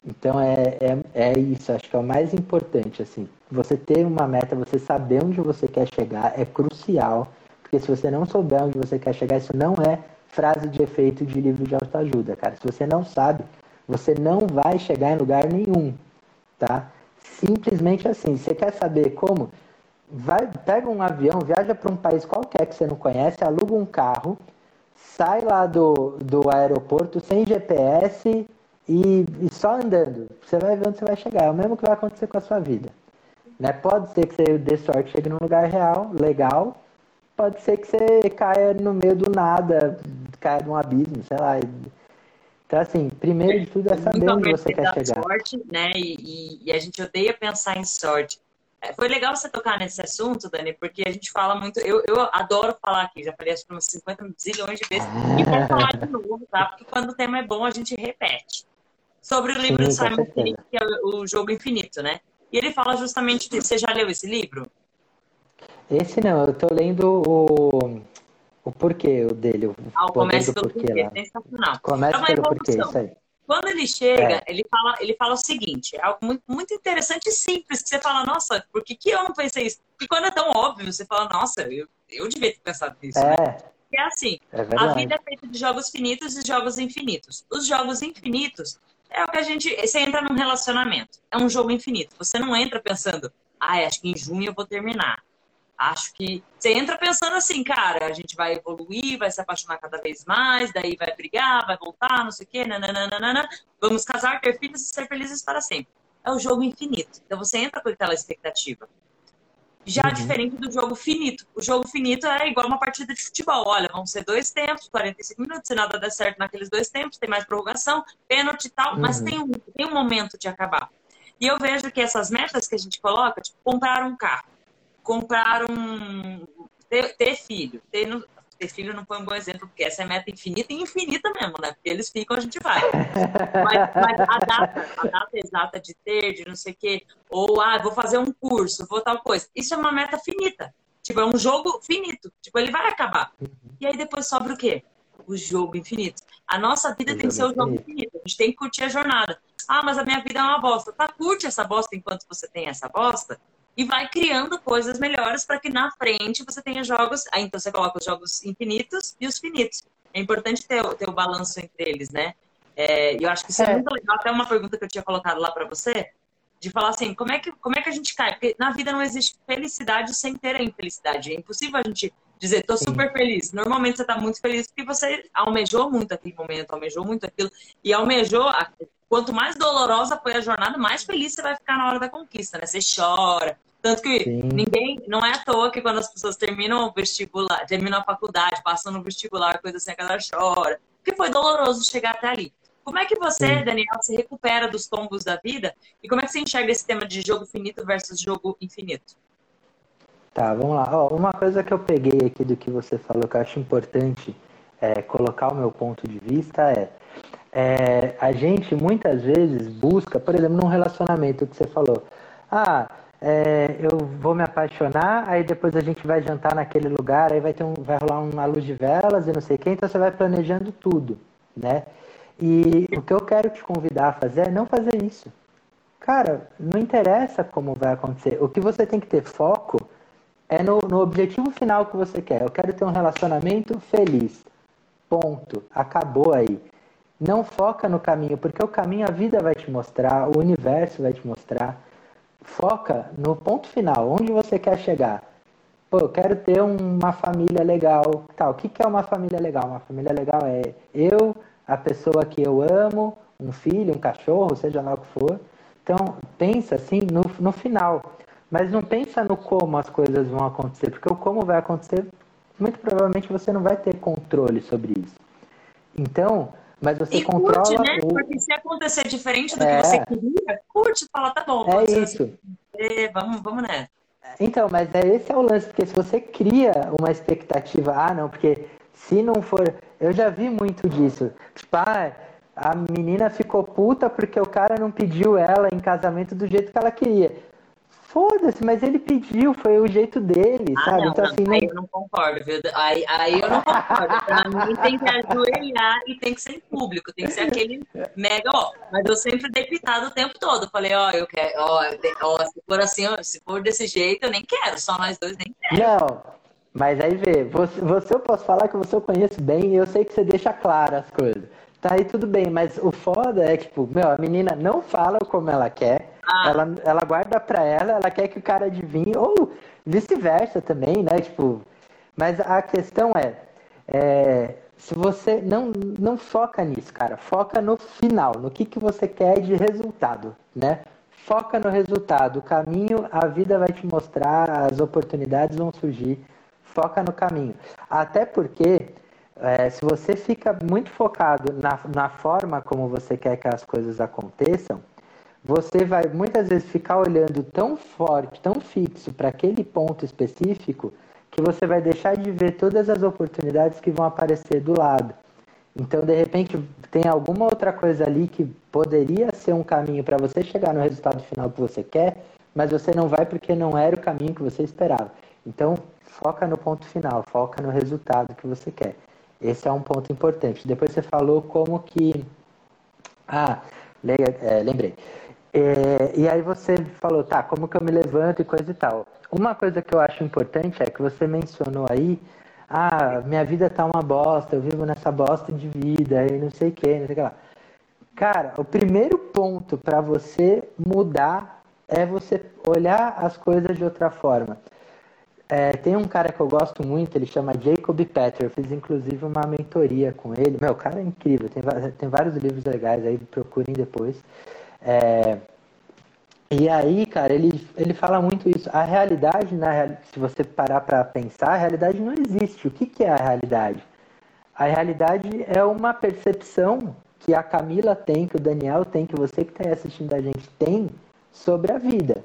Então é, é, é isso, acho que é o mais importante, assim. Você ter uma meta, você saber onde você quer chegar é crucial, porque se você não souber onde você quer chegar, isso não é frase de efeito de livro de autoajuda, cara. Se você não sabe, você não vai chegar em lugar nenhum tá? Simplesmente assim, você quer saber como? Vai, pega um avião, viaja para um país qualquer que você não conhece, aluga um carro, sai lá do, do aeroporto sem GPS e, e só andando. Você vai ver onde você vai chegar. É o mesmo que vai acontecer com a sua vida. Né? Pode ser que você dê sorte chegue num lugar real, legal. Pode ser que você caia no meio do nada, caia num abismo, sei lá, então, assim, primeiro de tudo é saber onde você quer chegar. Sorte, né? E, e, a gente odeia pensar em sorte. É, foi legal você tocar nesse assunto, Dani, porque a gente fala muito. Eu, eu adoro falar aqui, já falei acho que umas 50 zilhões de vezes. E vou falar de novo, tá? Porque quando o tema é bom, a gente repete. Sobre o livro Sim, do Simon Sinek, que é o Jogo Infinito, né? E ele fala justamente disso. Você já leu esse livro? Esse não, eu tô lendo o o porquê dele. O ah, o começo pelo porquê, porquê sensacional. Começa pelo porquê, isso aí. quando ele chega, é. ele, fala, ele fala o seguinte: é algo muito, muito interessante e simples, que você fala, nossa, por que, que eu não pensei isso? E quando é tão óbvio, você fala, nossa, eu, eu devia ter pensado nisso. Né? É. Né? É assim, é a vida é feita de jogos finitos e jogos infinitos. Os jogos infinitos é o que a gente. Você entra num relacionamento. É um jogo infinito. Você não entra pensando, ah, acho que em junho eu vou terminar. Acho que você entra pensando assim, cara, a gente vai evoluir, vai se apaixonar cada vez mais, daí vai brigar, vai voltar, não sei o quê, nananana, vamos casar, ter filhos e ser felizes para sempre. É o jogo infinito. Então você entra com aquela expectativa. Já uhum. diferente do jogo finito. O jogo finito é igual uma partida de futebol. Olha, vão ser dois tempos, 45 minutos, se nada der certo naqueles dois tempos, tem mais prorrogação, pênalti e tal, uhum. mas tem um, tem um momento de acabar. E eu vejo que essas metas que a gente coloca, tipo, comprar um carro comprar um. ter, ter filho. Ter, ter, filho não foi um bom exemplo, porque essa é meta infinita e infinita mesmo, né? Porque eles ficam, a gente vai. mas, mas, a data, a data exata de ter, de não sei o quê, ou ah, vou fazer um curso, vou tal coisa. Isso é uma meta finita. Tipo, é um jogo finito. Tipo, ele vai acabar. E aí depois sobra o quê? O jogo infinito. A nossa vida tem que ser o jogo infinito. A gente tem que curtir a jornada. Ah, mas a minha vida é uma bosta. Tá, curte essa bosta enquanto você tem essa bosta e vai criando coisas melhores para que na frente você tenha jogos. Aí então você coloca os jogos infinitos e os finitos. É importante ter, ter o balanço entre eles, né? É, eu acho que isso é. é muito legal. Até uma pergunta que eu tinha colocado lá para você, de falar assim, como é, que, como é que a gente cai? Porque na vida não existe felicidade sem ter a infelicidade. É impossível a gente dizer, tô super feliz. Normalmente você tá muito feliz porque você almejou muito aquele momento, almejou muito aquilo. E almejou, quanto mais dolorosa foi a jornada, mais feliz você vai ficar na hora da conquista, né? Você chora, tanto que Sim. ninguém, não é à toa que quando as pessoas terminam o vestibular, terminam a faculdade, passam no vestibular, coisa assim, a galera chora. Porque foi doloroso chegar até ali. Como é que você, Sim. Daniel, se recupera dos tombos da vida? E como é que você enxerga esse tema de jogo finito versus jogo infinito? Tá, vamos lá. Ó, uma coisa que eu peguei aqui do que você falou que eu acho importante é, colocar o meu ponto de vista é, é a gente muitas vezes busca, por exemplo, num relacionamento que você falou, ah, é, eu vou me apaixonar, aí depois a gente vai jantar naquele lugar, aí vai ter um, vai rolar uma luz de velas e não sei quem, então você vai planejando tudo, né? E o que eu quero te convidar a fazer é não fazer isso. Cara, não interessa como vai acontecer. O que você tem que ter foco é no, no objetivo final que você quer. Eu quero ter um relacionamento feliz. Ponto. Acabou aí. Não foca no caminho, porque o caminho a vida vai te mostrar, o universo vai te mostrar foca no ponto final, onde você quer chegar. Pô, eu quero ter uma família legal. Tá, o que, que é uma família legal? Uma família legal é eu, a pessoa que eu amo, um filho, um cachorro, seja lá o que for. Então, pensa assim no, no final. Mas não pensa no como as coisas vão acontecer, porque o como vai acontecer, muito provavelmente você não vai ter controle sobre isso. Então, mas você e controla. Curte, né? O... Porque se acontecer diferente do é... que você queria, curte, fala, tá bom. É isso. É, vamos, vamos nessa. Então, mas é, esse é o lance, porque se você cria uma expectativa, ah, não, porque se não for. Eu já vi muito disso. Tipo, ah, a menina ficou puta porque o cara não pediu ela em casamento do jeito que ela queria. Foda-se, mas ele pediu, foi o jeito dele, ah, sabe? Não, então, assim, aí não... eu não concordo, viu? Aí, aí eu não concordo. Pra mim tem que ajoelhar e tem que ser em público, tem que ser aquele mega, ó. Mas eu sempre dei pitado o tempo todo. Falei, ó, eu quero, ó, ó, se for assim, ó, se for desse jeito, eu nem quero, só nós dois nem quero. Não, mas aí vê, você, você eu posso falar que você eu conheço bem e eu sei que você deixa claro as coisas. Tá aí tudo bem, mas o foda é que, tipo, meu, a menina não fala como ela quer, ah. ela, ela guarda pra ela, ela quer que o cara adivinhe, ou vice-versa também, né? Tipo, mas a questão é, é, se você não, não foca nisso, cara, foca no final, no que, que você quer de resultado, né? Foca no resultado, o caminho, a vida vai te mostrar, as oportunidades vão surgir, foca no caminho. Até porque é, se você fica muito focado na, na forma como você quer que as coisas aconteçam, você vai muitas vezes ficar olhando tão forte, tão fixo para aquele ponto específico, que você vai deixar de ver todas as oportunidades que vão aparecer do lado. Então, de repente, tem alguma outra coisa ali que poderia ser um caminho para você chegar no resultado final que você quer, mas você não vai porque não era o caminho que você esperava. Então, foca no ponto final, foca no resultado que você quer. Esse é um ponto importante. Depois você falou como que Ah, é, lembrei. É, e aí você falou, tá, como que eu me levanto e coisa e tal. Uma coisa que eu acho importante é que você mencionou aí, ah, minha vida tá uma bosta, eu vivo nessa bosta de vida e não sei o que, não sei o que lá. Cara, o primeiro ponto para você mudar é você olhar as coisas de outra forma. É, tem um cara que eu gosto muito, ele chama Jacob Petter. Eu fiz inclusive uma mentoria com ele. Meu, o cara é incrível, tem, tem vários livros legais aí, procurem depois. É, e aí, cara, ele, ele fala muito isso. A realidade, na, se você parar para pensar, a realidade não existe. O que, que é a realidade? A realidade é uma percepção que a Camila tem, que o Daniel tem, que você que está assistindo a gente tem sobre a vida.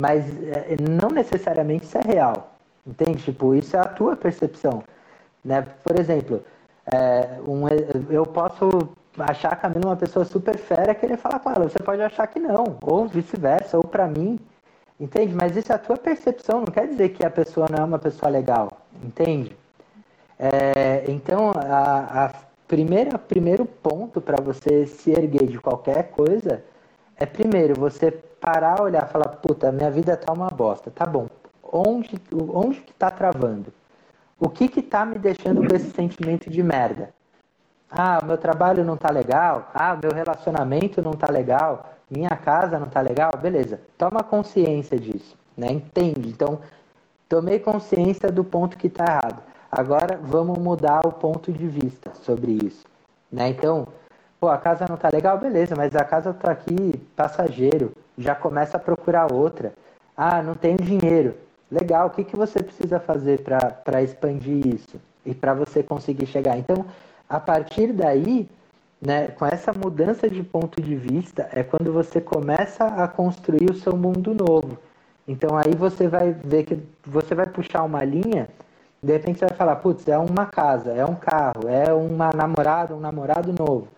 Mas é, não necessariamente isso é real. Entende? Tipo, isso é a tua percepção. Né? Por exemplo, é, um, eu posso achar a Camila uma pessoa super fera querer falar com ela. Você pode achar que não, ou vice-versa, ou para mim. Entende? Mas isso é a tua percepção, não quer dizer que a pessoa não é uma pessoa legal. Entende? É, então, a, a primeiro, primeiro ponto para você se erguer de qualquer coisa é primeiro você parar, olhar, falar, puta, minha vida tá uma bosta, tá bom. Onde, onde que tá travando? O que que tá me deixando com esse sentimento de merda? Ah, meu trabalho não tá legal. Ah, meu relacionamento não tá legal. Minha casa não tá legal. Beleza. Toma consciência disso, né? Entende? Então, tomei consciência do ponto que tá errado. Agora vamos mudar o ponto de vista sobre isso. Né? Então, pô, a casa não tá legal, beleza, mas a casa tá aqui passageiro, já começa a procurar outra. Ah, não tenho dinheiro. Legal, o que, que você precisa fazer para expandir isso e para você conseguir chegar? Então, a partir daí, né, com essa mudança de ponto de vista, é quando você começa a construir o seu mundo novo. Então aí você vai ver que você vai puxar uma linha de repente você vai falar, putz, é uma casa, é um carro, é uma namorada, um namorado novo.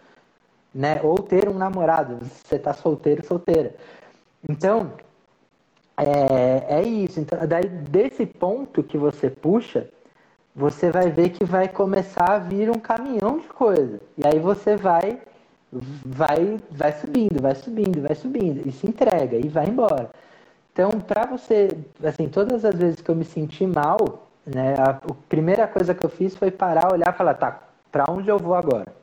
Né? Ou ter um namorado, você está solteiro, solteira. Então, é, é isso. Então, daí, desse ponto que você puxa, você vai ver que vai começar a vir um caminhão de coisa. E aí você vai, vai, vai subindo, vai subindo, vai subindo, e se entrega, e vai embora. Então, para você, assim, todas as vezes que eu me senti mal, né? A, a, primeira coisa que eu fiz foi parar, olhar e falar, tá, para onde eu vou agora?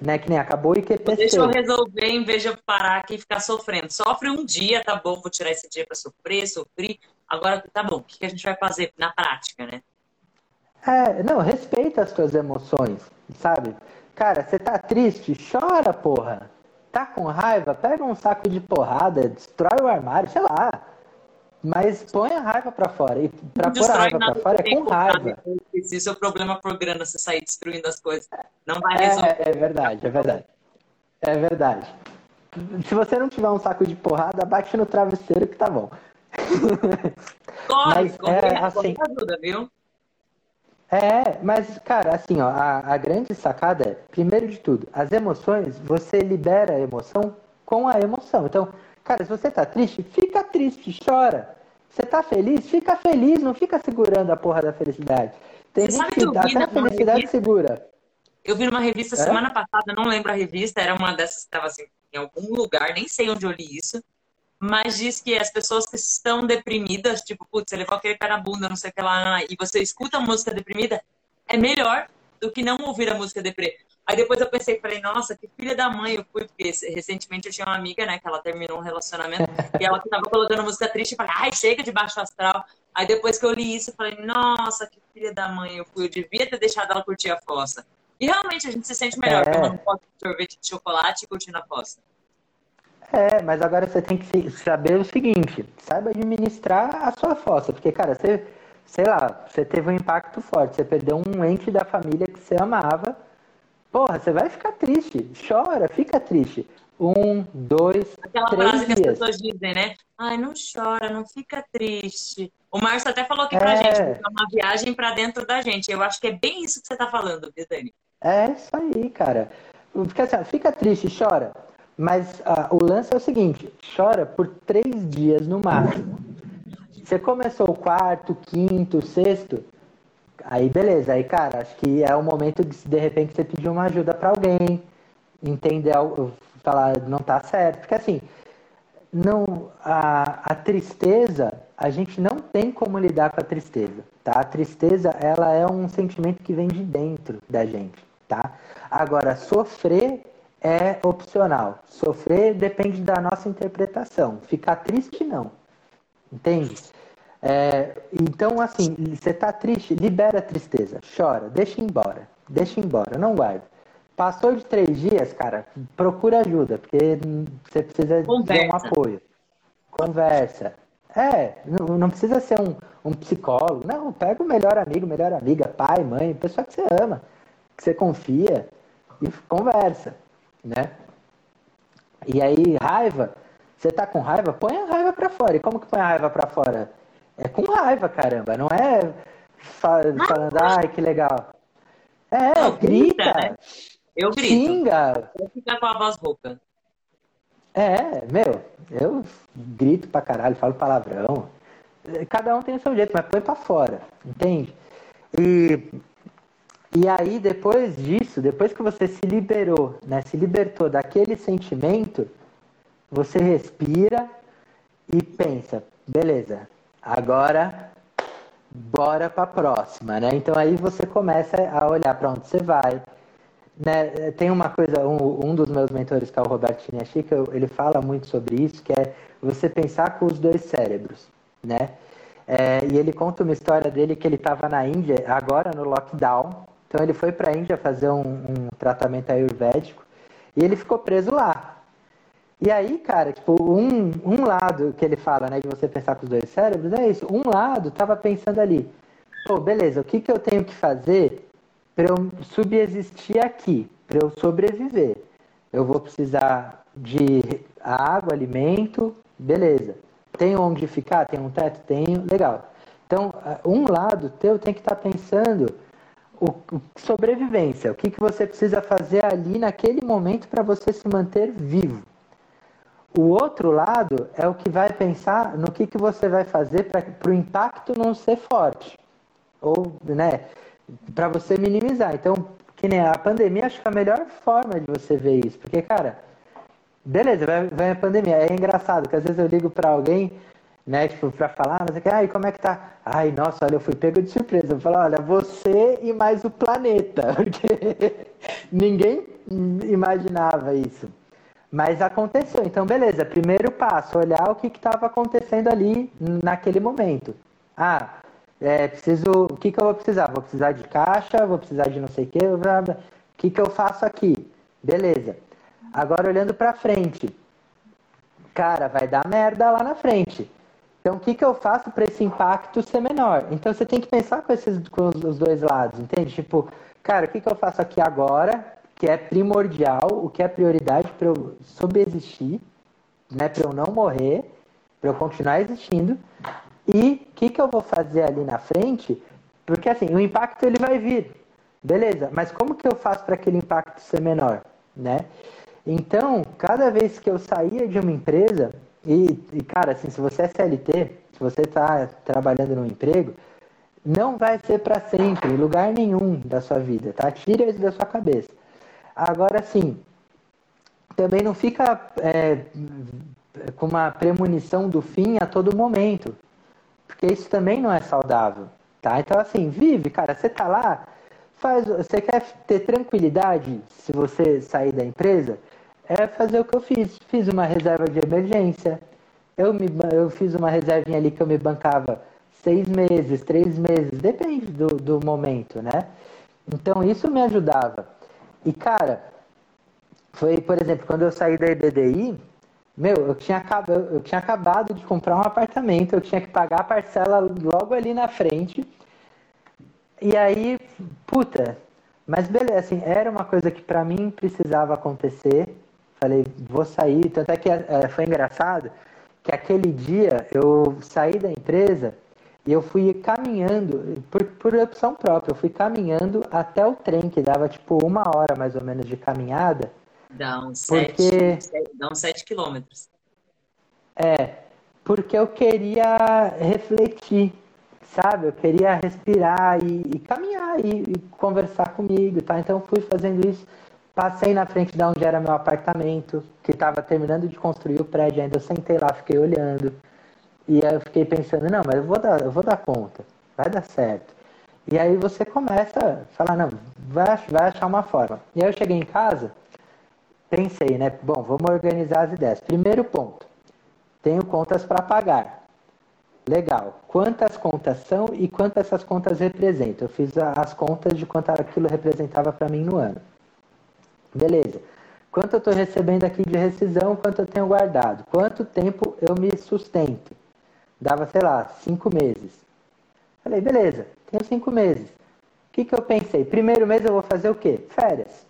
Né? Que nem acabou e que Deixa eu resolver em vez de eu parar aqui e ficar sofrendo. Sofre um dia, tá bom, vou tirar esse dia para sofrer, sofrer. Agora, tá bom, o que a gente vai fazer na prática, né? É, não, respeita as suas emoções, sabe? Cara, você tá triste? Chora, porra. Tá com raiva? Pega um saco de porrada, destrói o armário, sei lá. Mas põe a raiva pra fora. E pra pôr a raiva pra fora é com raiva. Se o seu problema for grana, você sair destruindo as coisas, não vai resolver. É, é verdade, é verdade. É verdade. Se você não tiver um saco de porrada, bate no travesseiro que tá bom. Corre, mas, corre, é, assim, ajuda, viu? É, mas, cara, assim, ó, a, a grande sacada é, primeiro de tudo, as emoções, você libera a emoção com a emoção. Então, Cara, se você tá triste, fica triste, chora. Você tá feliz, fica feliz, não fica segurando a porra da felicidade. Tem você gente que, que até a felicidade revista, segura. Eu vi numa revista é? semana passada, não lembro a revista, era uma dessas que estava assim, em algum lugar, nem sei onde eu li isso, mas diz que as pessoas que estão deprimidas, tipo, putz, você levou aquele pé na bunda, não sei o que lá, e você escuta a música deprimida, é melhor do que não ouvir a música deprê. Aí depois eu pensei, falei, nossa, que filha da mãe eu fui, porque recentemente eu tinha uma amiga, né, que ela terminou um relacionamento e ela tava colocando música triste e falei, ai, chega de baixo astral. Aí depois que eu li isso, eu falei, nossa, que filha da mãe eu fui, eu devia ter deixado ela curtir a fossa. E realmente a gente se sente melhor é. tomando um pote de sorvete de chocolate e curtindo a fossa. É, mas agora você tem que saber o seguinte, saiba administrar a sua fossa, porque, cara, você, sei lá, você teve um impacto forte, você perdeu um ente da família que você amava, Porra, você vai ficar triste. Chora, fica triste. Um, dois, Aquela três frase dias. que as pessoas dizem, né? Ai, não chora, não fica triste. O Márcio até falou aqui pra é... gente, é uma viagem para dentro da gente. Eu acho que é bem isso que você tá falando, Dani? É isso aí, cara. Fica, assim, fica triste, chora. Mas ah, o lance é o seguinte: chora por três dias no máximo. Você começou o quarto, quinto, sexto, Aí beleza, aí cara, acho que é o momento de de repente você pedir uma ajuda para alguém, entender, falar, não tá certo. Porque assim, não, a, a tristeza, a gente não tem como lidar com a tristeza, tá? A tristeza, ela é um sentimento que vem de dentro da gente, tá? Agora, sofrer é opcional. Sofrer depende da nossa interpretação. Ficar triste, não. Entende? É, então, assim, você tá triste, libera a tristeza, chora, deixa embora, deixa embora, não guarda. Passou de três dias, cara, procura ajuda, porque você precisa Conversa. de um apoio. Conversa. É, não, não precisa ser um, um, psicólogo. Não, pega o melhor amigo, melhor amiga, pai, mãe, pessoa que você ama, que você confia, e conversa, né? E aí, raiva, você tá com raiva, põe a raiva pra fora. E como que põe a raiva pra fora? É com raiva, caramba. Não é falando, ai, que legal. É, não, grita. grita né? Eu grito. Xinga. Eu ficar com a voz rouca. É, meu, eu grito pra caralho, falo palavrão. Cada um tem o seu jeito, mas põe pra fora, entende? E, e aí, depois disso, depois que você se liberou, né, se libertou daquele sentimento, você respira e pensa, beleza, agora bora pra próxima, né? Então aí você começa a olhar para onde você vai, né, tem uma coisa, um, um, dos meus mentores, que é o Roberto Chiniachica, ele fala muito sobre isso, que é você pensar com os dois cérebros, né? É, e ele conta uma história dele que ele estava na Índia, agora no lockdown, então ele foi para a Índia fazer um, um, tratamento ayurvédico e ele ficou preso lá. E aí, cara, tipo, um, um lado que ele fala, né, de você pensar com os dois cérebros, é isso. Um lado estava pensando ali, pô, beleza, o que, que eu tenho que fazer para eu subsistir aqui, para eu sobreviver. Eu vou precisar de água, alimento, beleza. Tem onde ficar? Tem um teto? Tenho, legal. Então, um lado teu tem que estar tá pensando o, o, sobrevivência, o que, que você precisa fazer ali naquele momento para você se manter vivo. O outro lado é o que vai pensar no que, que você vai fazer para o impacto não ser forte. Ou, né, para você minimizar. Então, que nem a pandemia, acho que é a melhor forma de você ver isso. Porque, cara, beleza, vai, vai a pandemia. É engraçado que às vezes eu ligo para alguém, né, tipo, pra falar, mas ai, como é que tá? Ai, nossa, olha, eu fui pego de surpresa. Eu falo, olha, você e mais o planeta. Porque ninguém imaginava isso. Mas aconteceu. Então, beleza, primeiro passo, olhar o que estava acontecendo ali naquele momento. Ah, é, preciso, o que, que eu vou precisar? Vou precisar de caixa, vou precisar de não sei o que, o que, que eu faço aqui? Beleza. Agora olhando para frente, cara, vai dar merda lá na frente. Então, o que, que eu faço para esse impacto ser menor? Então, você tem que pensar com, esses, com os dois lados, entende? Tipo, cara, o que, que eu faço aqui agora, que é primordial, o que é prioridade para eu subsistir, né, para eu não morrer, para eu continuar existindo, e o que, que eu vou fazer ali na frente? Porque assim, o impacto ele vai vir. Beleza, mas como que eu faço para aquele impacto ser menor? Né? Então, cada vez que eu saía de uma empresa, e, e cara, assim, se você é CLT, se você está trabalhando num emprego, não vai ser para sempre, em lugar nenhum da sua vida, tá? Tira isso da sua cabeça. Agora, sim, também não fica é, com uma premonição do fim a todo momento porque isso também não é saudável, tá? Então, assim, vive, cara, você tá lá, faz, você quer ter tranquilidade se você sair da empresa, é fazer o que eu fiz. Fiz uma reserva de emergência, eu, me, eu fiz uma reservinha ali que eu me bancava seis meses, três meses, depende do, do momento, né? Então, isso me ajudava. E, cara, foi, por exemplo, quando eu saí da EBDI, meu, eu tinha, acabado, eu tinha acabado de comprar um apartamento, eu tinha que pagar a parcela logo ali na frente. E aí, puta, mas beleza, assim, era uma coisa que para mim precisava acontecer. Falei, vou sair. Tanto é que é, foi engraçado que aquele dia eu saí da empresa e eu fui caminhando, por, por opção própria, eu fui caminhando até o trem, que dava tipo uma hora mais ou menos de caminhada. Dá uns porque... sete, dá uns sete quilômetros. É, porque eu queria refletir, sabe? Eu queria respirar e, e caminhar e, e, conversar comigo, tá? Então fui fazendo isso Passei na frente de onde era meu apartamento, que estava terminando de construir o prédio ainda. Eu sentei lá, fiquei olhando. E aí eu fiquei pensando, não, mas eu vou dar, eu vou dar conta, vai dar certo. E aí você começa a falar, não, vai, vai achar uma forma. E aí eu cheguei em casa, pensei, né? Bom, vamos organizar as ideias. Primeiro ponto, tenho contas para pagar. Legal. Quantas contas são e quantas essas contas representam? Eu fiz as contas de quanto aquilo representava para mim no ano. Beleza. Quanto eu estou recebendo aqui de rescisão, quanto eu tenho guardado? Quanto tempo eu me sustento? Dava, sei lá, cinco meses. Falei, beleza, tenho cinco meses. O que, que eu pensei? Primeiro mês eu vou fazer o quê? Férias.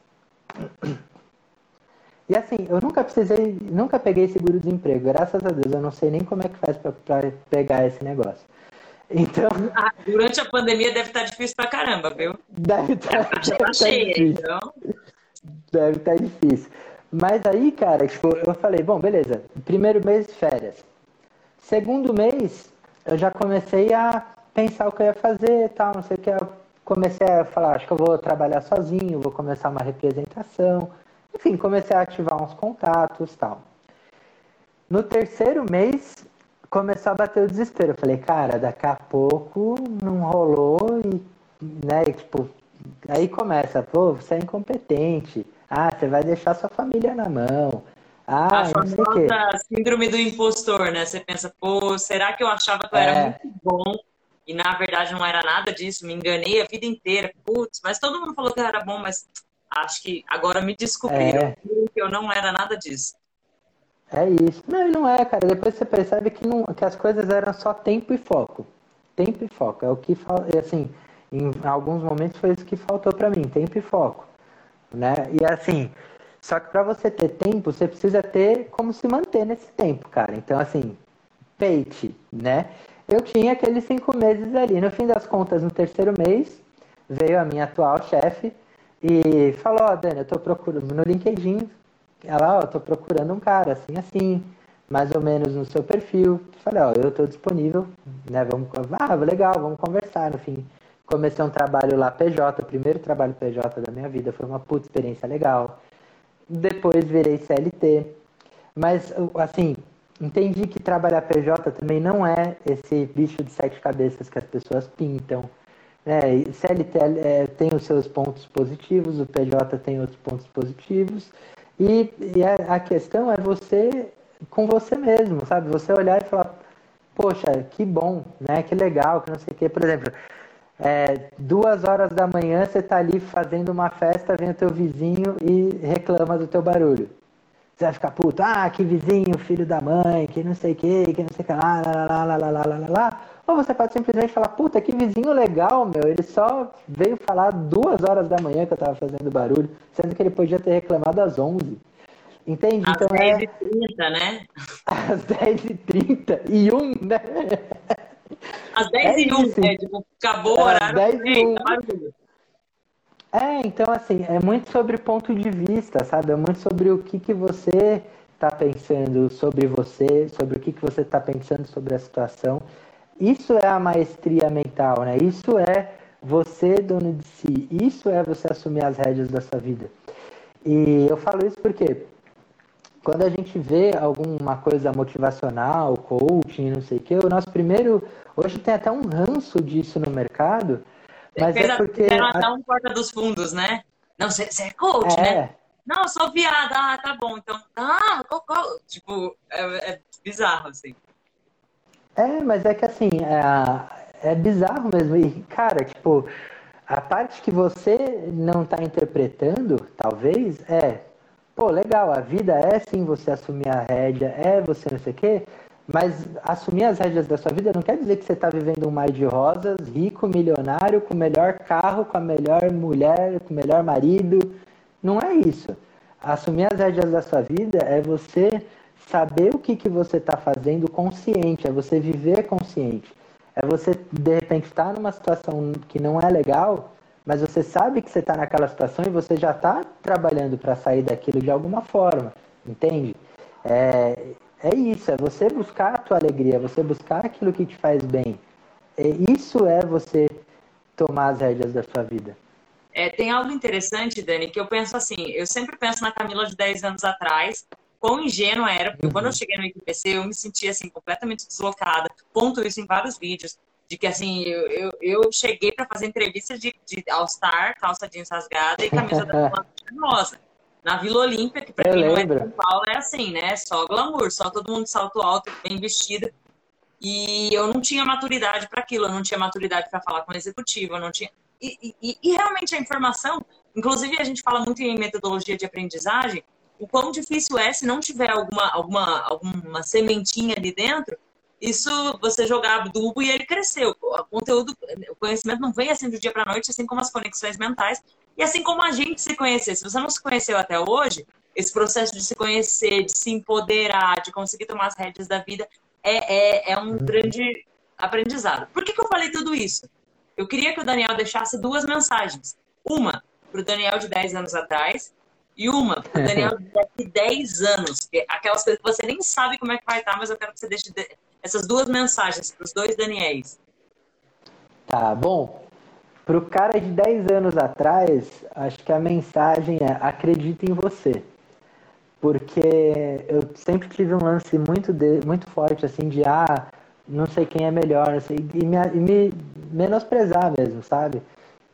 E assim, eu nunca precisei, nunca peguei seguro-desemprego, graças a Deus. Eu não sei nem como é que faz para pegar esse negócio. Então. Ah, durante a pandemia deve estar difícil pra caramba, viu? Deve estar, tá, deve tá cheia, difícil. então. Deve estar tá difícil. Mas aí, cara, tipo, eu falei, bom, beleza. Primeiro mês, férias. Segundo mês, eu já comecei a pensar o que eu ia fazer e tal, não sei o que. Eu comecei a falar, acho que eu vou trabalhar sozinho, vou começar uma representação. Enfim, comecei a ativar uns contatos tal. No terceiro mês, começou a bater o desespero. Eu falei, cara, daqui a pouco não rolou e, né, tipo, aí começa, pô, você é incompetente. Ah, você vai deixar sua família na mão. Ah, a famosa síndrome do impostor, né? Você pensa, pô, será que eu achava que eu era é. muito bom e na verdade não era nada disso? Me enganei a vida inteira. Putz, mas todo mundo falou que eu era bom, mas acho que agora me descobriram é. que eu não era nada disso. É isso. Não, não é, cara. Depois você percebe que, não, que as coisas eram só tempo e foco. Tempo e foco. É o que, assim, em alguns momentos foi isso que faltou para mim, tempo e foco. Né? E assim, só que para você ter tempo, você precisa ter como se manter nesse tempo, cara. Então, assim, peite, né? Eu tinha aqueles cinco meses ali. No fim das contas, no terceiro mês, veio a minha atual chefe e falou, ó, oh, Dani, eu tô procurando no LinkedIn, ela, ó, oh, tô procurando um cara assim, assim, mais ou menos no seu perfil. Falei, ó, oh, eu tô disponível, né, vamos, ah, legal, vamos conversar, no fim. Comecei um trabalho lá PJ, primeiro trabalho PJ da minha vida, foi uma puta experiência legal. Depois virei CLT. Mas, assim, entendi que trabalhar PJ também não é esse bicho de sete cabeças que as pessoas pintam é, CLT é, tem os seus pontos positivos, o PJ tem outros pontos positivos, e, e a, a, questão é você com você mesmo, sabe? Você olhar e falar, poxa, que bom, né? Que legal, que não sei o quê. Por exemplo, é, duas horas da manhã você está ali fazendo uma festa, vem o teu vizinho e reclama do teu barulho. Você vai ficar puto, ah, que vizinho, filho da mãe, que não sei o que, que não sei o que lá, lá, lá, lá, lá, lá, lá, lá. Ou você pode simplesmente falar, puta, que vizinho legal, meu, ele só veio falar duas horas da manhã que eu estava fazendo barulho, sendo que ele podia ter reclamado às onze. Entende? Às então, 10h30, é... né? Às 10h30 e 1, um, né? Às 10 e 1, é, tipo, acabou o horário. 10 e 1. É, então assim, é muito sobre ponto de vista, sabe? É muito sobre o que, que você está pensando sobre você, sobre o que, que você está pensando sobre a situação. Isso é a maestria mental, né? Isso é você dono de si. Isso é você assumir as rédeas da sua vida. E eu falo isso porque quando a gente vê alguma coisa motivacional, coaching, não sei o que, o nosso primeiro. Hoje tem até um ranço disso no mercado. Mas é porque. Fizeram até um porta dos fundos, né? Não, você é coach, é. né? Não, eu sou viada. Ah, tá bom. Então, ah, tipo, é, é bizarro, assim. É, mas é que assim, é, é bizarro mesmo. E, cara, tipo, a parte que você não tá interpretando, talvez, é, pô, legal, a vida é sim você assumir a rédea, é você não sei o quê, mas assumir as rédeas da sua vida não quer dizer que você está vivendo um mar de rosas, rico, milionário, com o melhor carro, com a melhor mulher, com o melhor marido. Não é isso. Assumir as rédeas da sua vida é você saber o que, que você está fazendo consciente, é você viver consciente. É você, de repente, estar tá numa situação que não é legal, mas você sabe que você está naquela situação e você já está trabalhando para sair daquilo de alguma forma, entende? É, é isso, é você buscar a tua alegria, é você buscar aquilo que te faz bem. É, isso é você tomar as rédeas da sua vida. É, tem algo interessante, Dani, que eu penso assim, eu sempre penso na Camila de 10 anos atrás, quão ingênua era, porque uhum. quando eu uhum. cheguei no IPC, eu me sentia assim, completamente deslocada, ponto isso em vários vídeos, de que assim, eu, eu, eu cheguei para fazer entrevista de, de All-Star, calça jeans rasgada e camisa da rosa. Na Vila Olímpia, que para quem não é de São Paulo é assim, né? Só glamour, só todo mundo de salto alto, bem vestido. E eu não tinha maturidade para aquilo, eu não tinha maturidade para falar com o executivo, eu não tinha. E, e, e, realmente a informação, inclusive a gente fala muito em metodologia de aprendizagem, o quão difícil é se não tiver alguma, alguma, alguma sementinha ali dentro, isso você jogar adubo e ele cresceu. O conteúdo, o conhecimento não vem assim do dia para noite, assim como as conexões mentais e assim como a gente se conhecer. Se você não se conheceu até hoje, esse processo de se conhecer, de se empoderar, de conseguir tomar as rédeas da vida é, é, é um grande aprendizado. Por que, que eu falei tudo isso? Eu queria que o Daniel deixasse duas mensagens. Uma para o Daniel de 10 anos atrás e uma para o Daniel de 10 anos. Aquelas coisas que você nem sabe como é que vai estar, mas eu quero que você deixe essas duas mensagens para os dois Daniels. Tá bom. Para o cara de 10 anos atrás, acho que a mensagem é acredite em você. Porque eu sempre tive um lance muito, de, muito forte, assim, de ah, não sei quem é melhor, assim, e, me, e me menosprezar mesmo, sabe?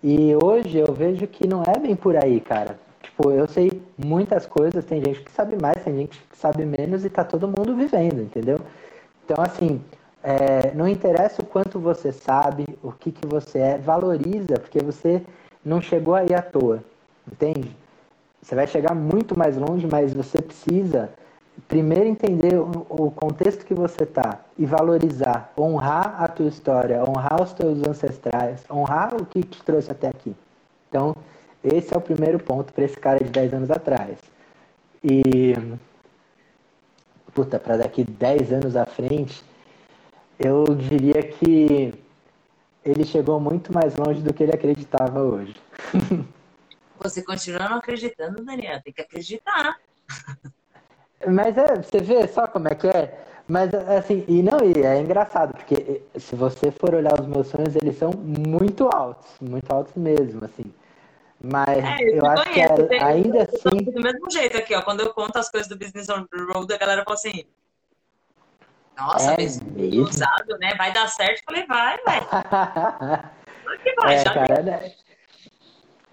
E hoje eu vejo que não é bem por aí, cara. Tipo, eu sei muitas coisas, tem gente que sabe mais, tem gente que sabe menos e tá todo mundo vivendo, entendeu? Então, assim, é, não interessa o quanto você sabe, o que, que você é, valoriza, porque você não chegou aí à toa, entende? Você vai chegar muito mais longe, mas você precisa primeiro entender o, o contexto que você está e valorizar, honrar a tua história, honrar os teus ancestrais, honrar o que te trouxe até aqui. Então, esse é o primeiro ponto para esse cara de 10 anos atrás. E puta, para daqui 10 anos à frente, eu diria que ele chegou muito mais longe do que ele acreditava hoje. Você continua não acreditando, Daniel, tem que acreditar. Mas é, você vê só como é que é? Mas assim, e não, e é engraçado, porque se você for olhar os meus sonhos, eles são muito altos, muito altos mesmo, assim. Mas é, eu, eu acho conheço, que ainda assim. Do mesmo jeito aqui, ó. Quando eu conto as coisas do Business on the Road, a galera fala assim. Nossa, é mesmo usado, né? Vai dar certo. Eu falei, vai, vai. que vai, é, cara, né?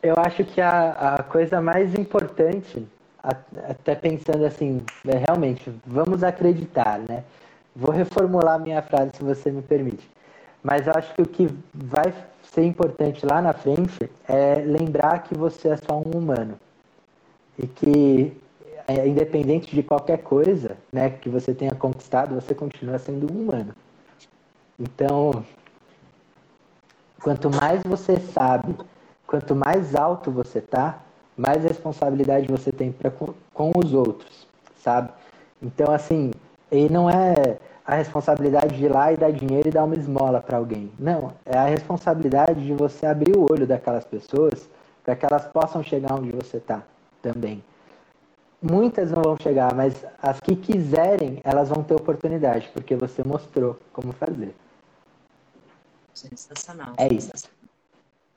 Eu acho que a, a coisa mais importante, até pensando assim, é realmente, vamos acreditar, né? Vou reformular minha frase, se você me permite. Mas eu acho que o que vai ser importante lá na frente é lembrar que você é só um humano. E que, é, independente de qualquer coisa né, que você tenha conquistado, você continua sendo um humano. Então, quanto mais você sabe, quanto mais alto você tá, mais responsabilidade você tem pra, com, com os outros, sabe? Então, assim, e não é a responsabilidade de ir lá e dar dinheiro e dar uma esmola para alguém. Não, é a responsabilidade de você abrir o olho daquelas pessoas para que elas possam chegar onde você está também. Muitas não vão chegar, mas as que quiserem, elas vão ter oportunidade, porque você mostrou como fazer. Sensacional. É isso.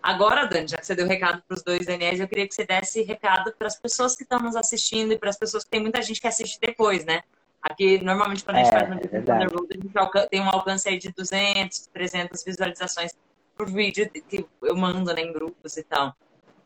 Agora, Dani, já que você deu recado para os dois DNS, eu queria que você desse recado para as pessoas que estão nos assistindo e para as pessoas que tem muita gente que assiste depois, né? Aqui, normalmente, quando a gente é, faz Business é Road, a gente tem um alcance aí de 200, 300 visualizações por vídeo que eu mando né, em grupos e tal. O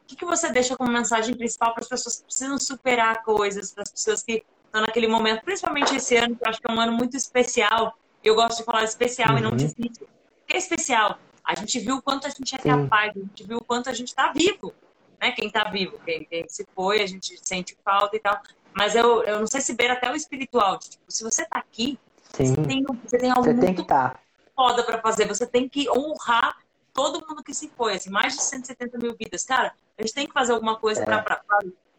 que, que você deixa como mensagem principal para as pessoas que precisam superar coisas, para as pessoas que estão naquele momento, principalmente esse ano, que eu acho que é um ano muito especial. Eu gosto de falar especial uhum. e não uhum. difícil. Que é especial? A gente viu o quanto a gente é Sim. capaz, a gente viu o quanto a gente está vivo. Né? Quem está vivo, quem, quem se foi, a gente sente falta e tal. Mas eu, eu não sei se beira até o espiritual. Tipo, se você tá aqui, Sim. você tem, você tem algo você muito tem que tá. foda pra fazer. Você tem que honrar todo mundo que se foi. Assim, mais de 170 mil vidas. Cara, a gente tem que fazer alguma coisa é. pra, pra,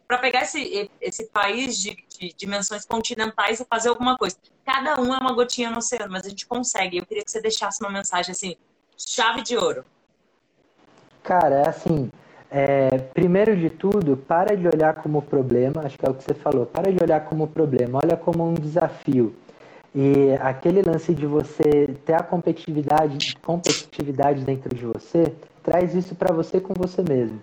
pra pegar esse, esse país de, de, dimensões continentais e fazer alguma coisa. Cada um é uma gotinha no oceano, mas a gente consegue. Eu queria que você deixasse uma mensagem assim, chave de ouro. Cara, é assim, é, primeiro de tudo, para de olhar como problema, acho que é o que você falou, para de olhar como problema, olha como um desafio. E aquele lance de você ter a competitividade, competitividade dentro de você, traz isso para você com você mesmo.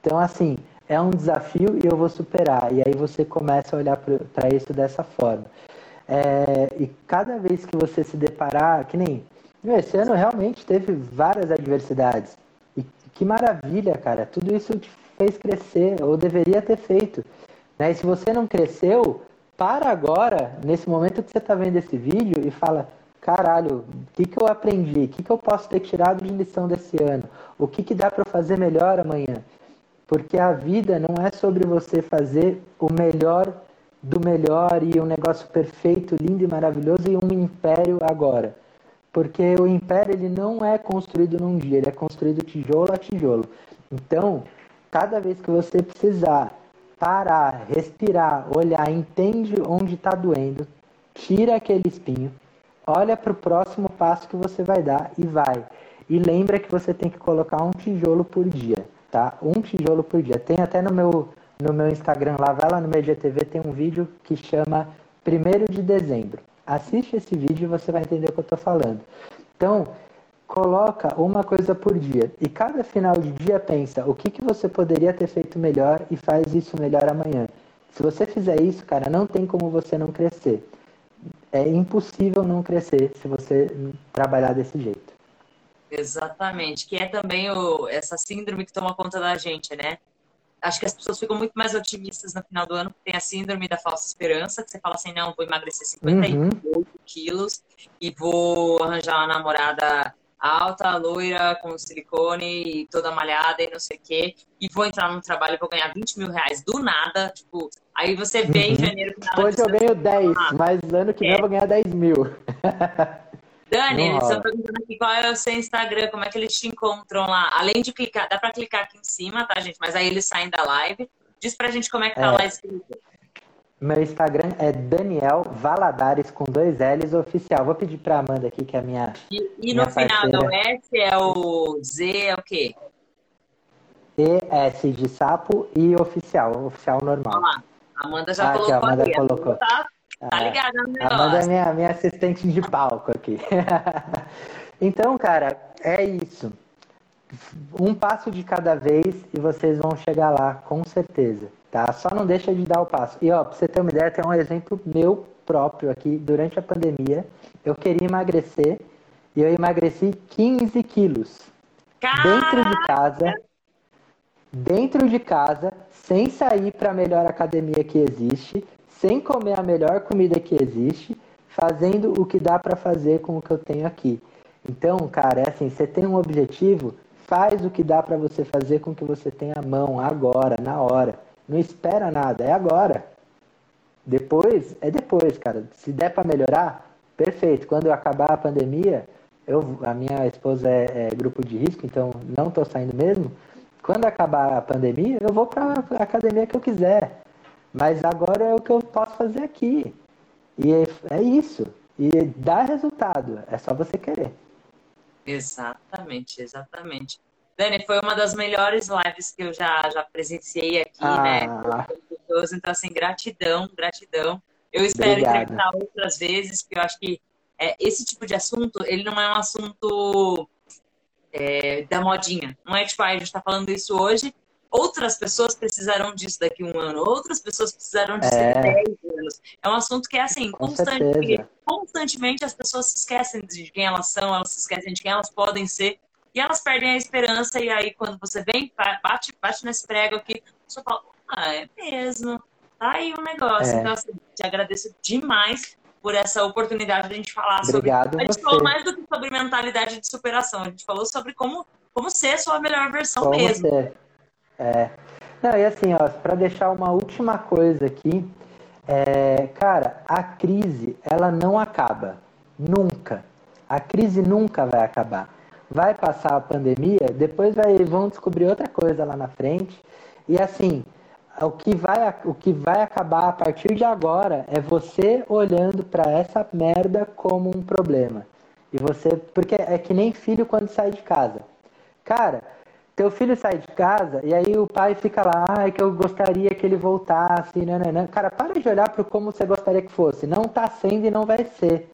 Então, assim, é um desafio e eu vou superar. E aí você começa a olhar para isso dessa forma. É, e cada vez que você se deparar, que nem esse ano realmente teve várias adversidades. Que maravilha, cara. Tudo isso te fez crescer, ou deveria ter feito. Né? E se você não cresceu, para agora, nesse momento que você está vendo esse vídeo, e fala: caralho, o que, que eu aprendi? O que, que eu posso ter tirado de lição desse ano? O que, que dá para fazer melhor amanhã? Porque a vida não é sobre você fazer o melhor do melhor e um negócio perfeito, lindo e maravilhoso e um império agora. Porque o império ele não é construído num dia, ele é construído tijolo a tijolo. Então, cada vez que você precisar parar, respirar, olhar, entende onde está doendo, tira aquele espinho, olha para o próximo passo que você vai dar e vai. E lembra que você tem que colocar um tijolo por dia, tá? Um tijolo por dia. Tem até no meu, no meu Instagram lá, vai lá no meu tem um vídeo que chama 1 de dezembro. Assiste esse vídeo e você vai entender o que eu estou falando. Então, coloca uma coisa por dia e cada final de dia pensa o que, que você poderia ter feito melhor e faz isso melhor amanhã. Se você fizer isso, cara, não tem como você não crescer é impossível não crescer se você trabalhar desse jeito. Exatamente, que é também o, essa síndrome que toma conta da gente, né? Acho que as pessoas ficam muito mais otimistas no final do ano, porque tem a síndrome da falsa esperança, que você fala assim, não, vou emagrecer 58 uhum. quilos e vou arranjar uma namorada alta, loira, com silicone e toda malhada e não sei o quê, e vou entrar num trabalho e vou ganhar 20 mil reais do nada, tipo, aí você vê uhum. em janeiro... Hoje eu ganho 10, ah, mas ano que vem é. eu vou ganhar 10 mil. Dani, eles estão perguntando aqui qual é o seu Instagram, como é que eles te encontram lá. Além de clicar, dá para clicar aqui em cima, tá, gente? Mas aí eles saem da live. Diz pra gente como é que tá é. lá escrito. Meu Instagram é Daniel Valadares com dois L's oficial. Vou pedir para Amanda aqui, que é a minha. E, e minha no final do S é o Z, é o quê? ES de sapo e oficial, oficial normal. Olha lá. Amanda já ah, colocou. Aqui, Amanda colocou. Tá, tá é. ligada no negócio. Amanda é minha, minha assistente de palco aqui. então, cara, é isso. Um passo de cada vez e vocês vão chegar lá, com certeza tá? Só não deixa de dar o passo. E ó, pra você ter uma ideia, tem um exemplo meu próprio aqui. Durante a pandemia, eu queria emagrecer e eu emagreci 15 quilos. Caraca! Dentro de casa, dentro de casa, sem sair para a melhor academia que existe, sem comer a melhor comida que existe, fazendo o que dá para fazer com o que eu tenho aqui. Então, cara, é assim, você tem um objetivo, faz o que dá para você fazer com o que você tem à mão agora, na hora. Não espera nada, é agora. Depois, é depois, cara. Se der para melhorar, perfeito. Quando acabar a pandemia, eu, a minha esposa é, é grupo de risco, então não estou saindo mesmo. Quando acabar a pandemia, eu vou para a academia que eu quiser. Mas agora é o que eu posso fazer aqui. E é, é isso. E dá resultado. É só você querer. Exatamente, exatamente. Dani, foi uma das melhores lives que eu já, já presenciei aqui, né? ah. né? Então, assim, gratidão, gratidão. Eu espero Obrigado. entrevistar outras vezes, porque eu acho que é, esse tipo de assunto, ele não é um assunto é, da modinha. Não é tipo, ah, a gente está falando isso hoje, outras pessoas precisarão disso daqui a um ano, outras pessoas precisarão disso é. daqui a 10 anos. É um assunto que é assim, constantemente, constantemente as pessoas se esquecem de quem elas são, elas se esquecem de quem elas podem ser, e elas perdem a esperança, e aí quando você vem, bate, bate nesse prego aqui, você fala, ah, é mesmo, tá aí o um negócio. É. Então, assim, te agradeço demais por essa oportunidade de a gente falar Obrigado sobre. A gente você. falou mais do que sobre mentalidade de superação, a gente falou sobre como, como ser a sua melhor versão como mesmo. Ser. É. Não, e assim, ó, para deixar uma última coisa aqui, é, cara, a crise, ela não acaba. Nunca. A crise nunca vai acabar vai passar a pandemia, depois vai, vão descobrir outra coisa lá na frente. E assim, o que vai, o que vai acabar a partir de agora é você olhando para essa merda como um problema. E você, porque é que nem filho quando sai de casa. Cara, teu filho sai de casa e aí o pai fica lá, ah, é que eu gostaria que ele voltasse, né. Cara, para de olhar para como você gostaria que fosse. Não tá sendo e não vai ser.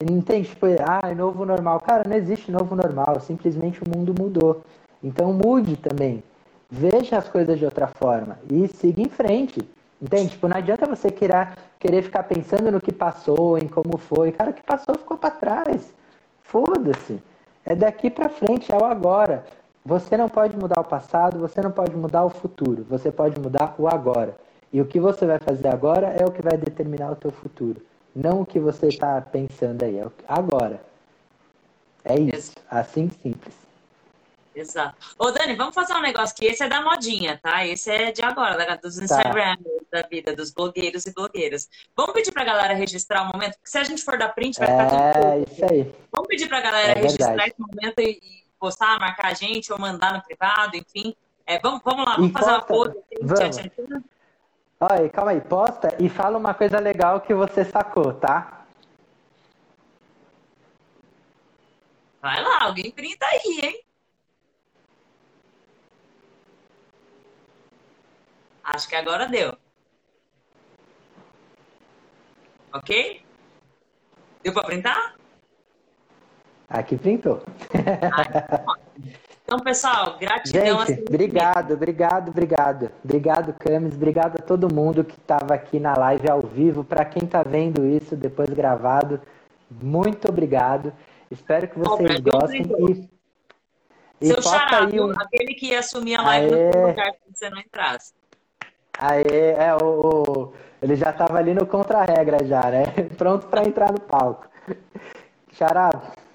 Entende? Tipo, ah, é novo normal. Cara, não existe novo normal. Simplesmente o mundo mudou. Então mude também. Veja as coisas de outra forma e siga em frente. Entende? Tipo, não adianta você querer, querer ficar pensando no que passou, em como foi. Cara, o que passou ficou para trás. Foda-se. É daqui para frente, é o agora. Você não pode mudar o passado, você não pode mudar o futuro. Você pode mudar o agora. E o que você vai fazer agora é o que vai determinar o teu futuro. Não o que você está pensando aí, é agora. É isso, assim simples. Exato. Ô, Dani, vamos fazer um negócio que esse é da modinha, tá? Esse é de agora, da, dos tá. Instagram, tá. da vida, dos blogueiros e blogueiras. Vamos pedir pra galera registrar o um momento, porque se a gente for dar print, vai ficar é, tudo. É, isso aí. Vamos pedir pra galera é registrar esse momento e, postar, marcar a gente, ou mandar no privado, enfim. É, vamos, vamos lá, vamos e fazer posta. uma. Vamos. Olha, calma aí, posta e fala uma coisa legal que você sacou, tá? Vai lá, alguém printa aí, hein? Acho que agora deu. Ok? Deu para printar? Aqui printou. Ah, então, pessoal, gratidão. Gente, assim, obrigado, obrigado, obrigado. Obrigado, Camis. Obrigado a todo mundo que estava aqui na live ao vivo. Para quem está vendo isso depois gravado, muito obrigado. Espero que vocês oh, gostem. E, e Seu xará, um... aquele que ia assumir a live Aê. no lugar que você não entrasse. Aí, é, o, o, ele já estava ali no contra-regra já, né? Pronto para entrar no palco. Xará,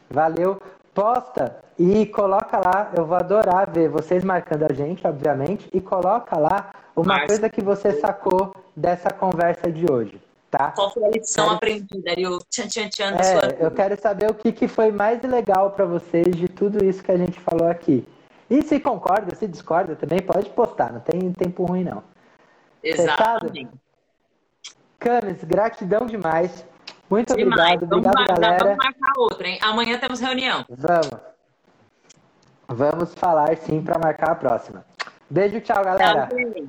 valeu. Posta e coloca lá, eu vou adorar ver vocês marcando a gente, obviamente, e coloca lá uma Mas... coisa que você sacou dessa conversa de hoje, tá? Qual foi a lição quero... aprendida o tchan tchan tchan é, sua vida? Eu quero saber o que, que foi mais legal para vocês de tudo isso que a gente falou aqui. E se concorda, se discorda também, pode postar, não tem tempo ruim não. Exatamente. Camis, gratidão demais. Muito demais. obrigado. Vamos obrigado, galera. Vamos marcar outra, hein? Amanhã temos reunião. Vamos. Vamos falar sim para marcar a próxima. Beijo, tchau, galera. Tchau,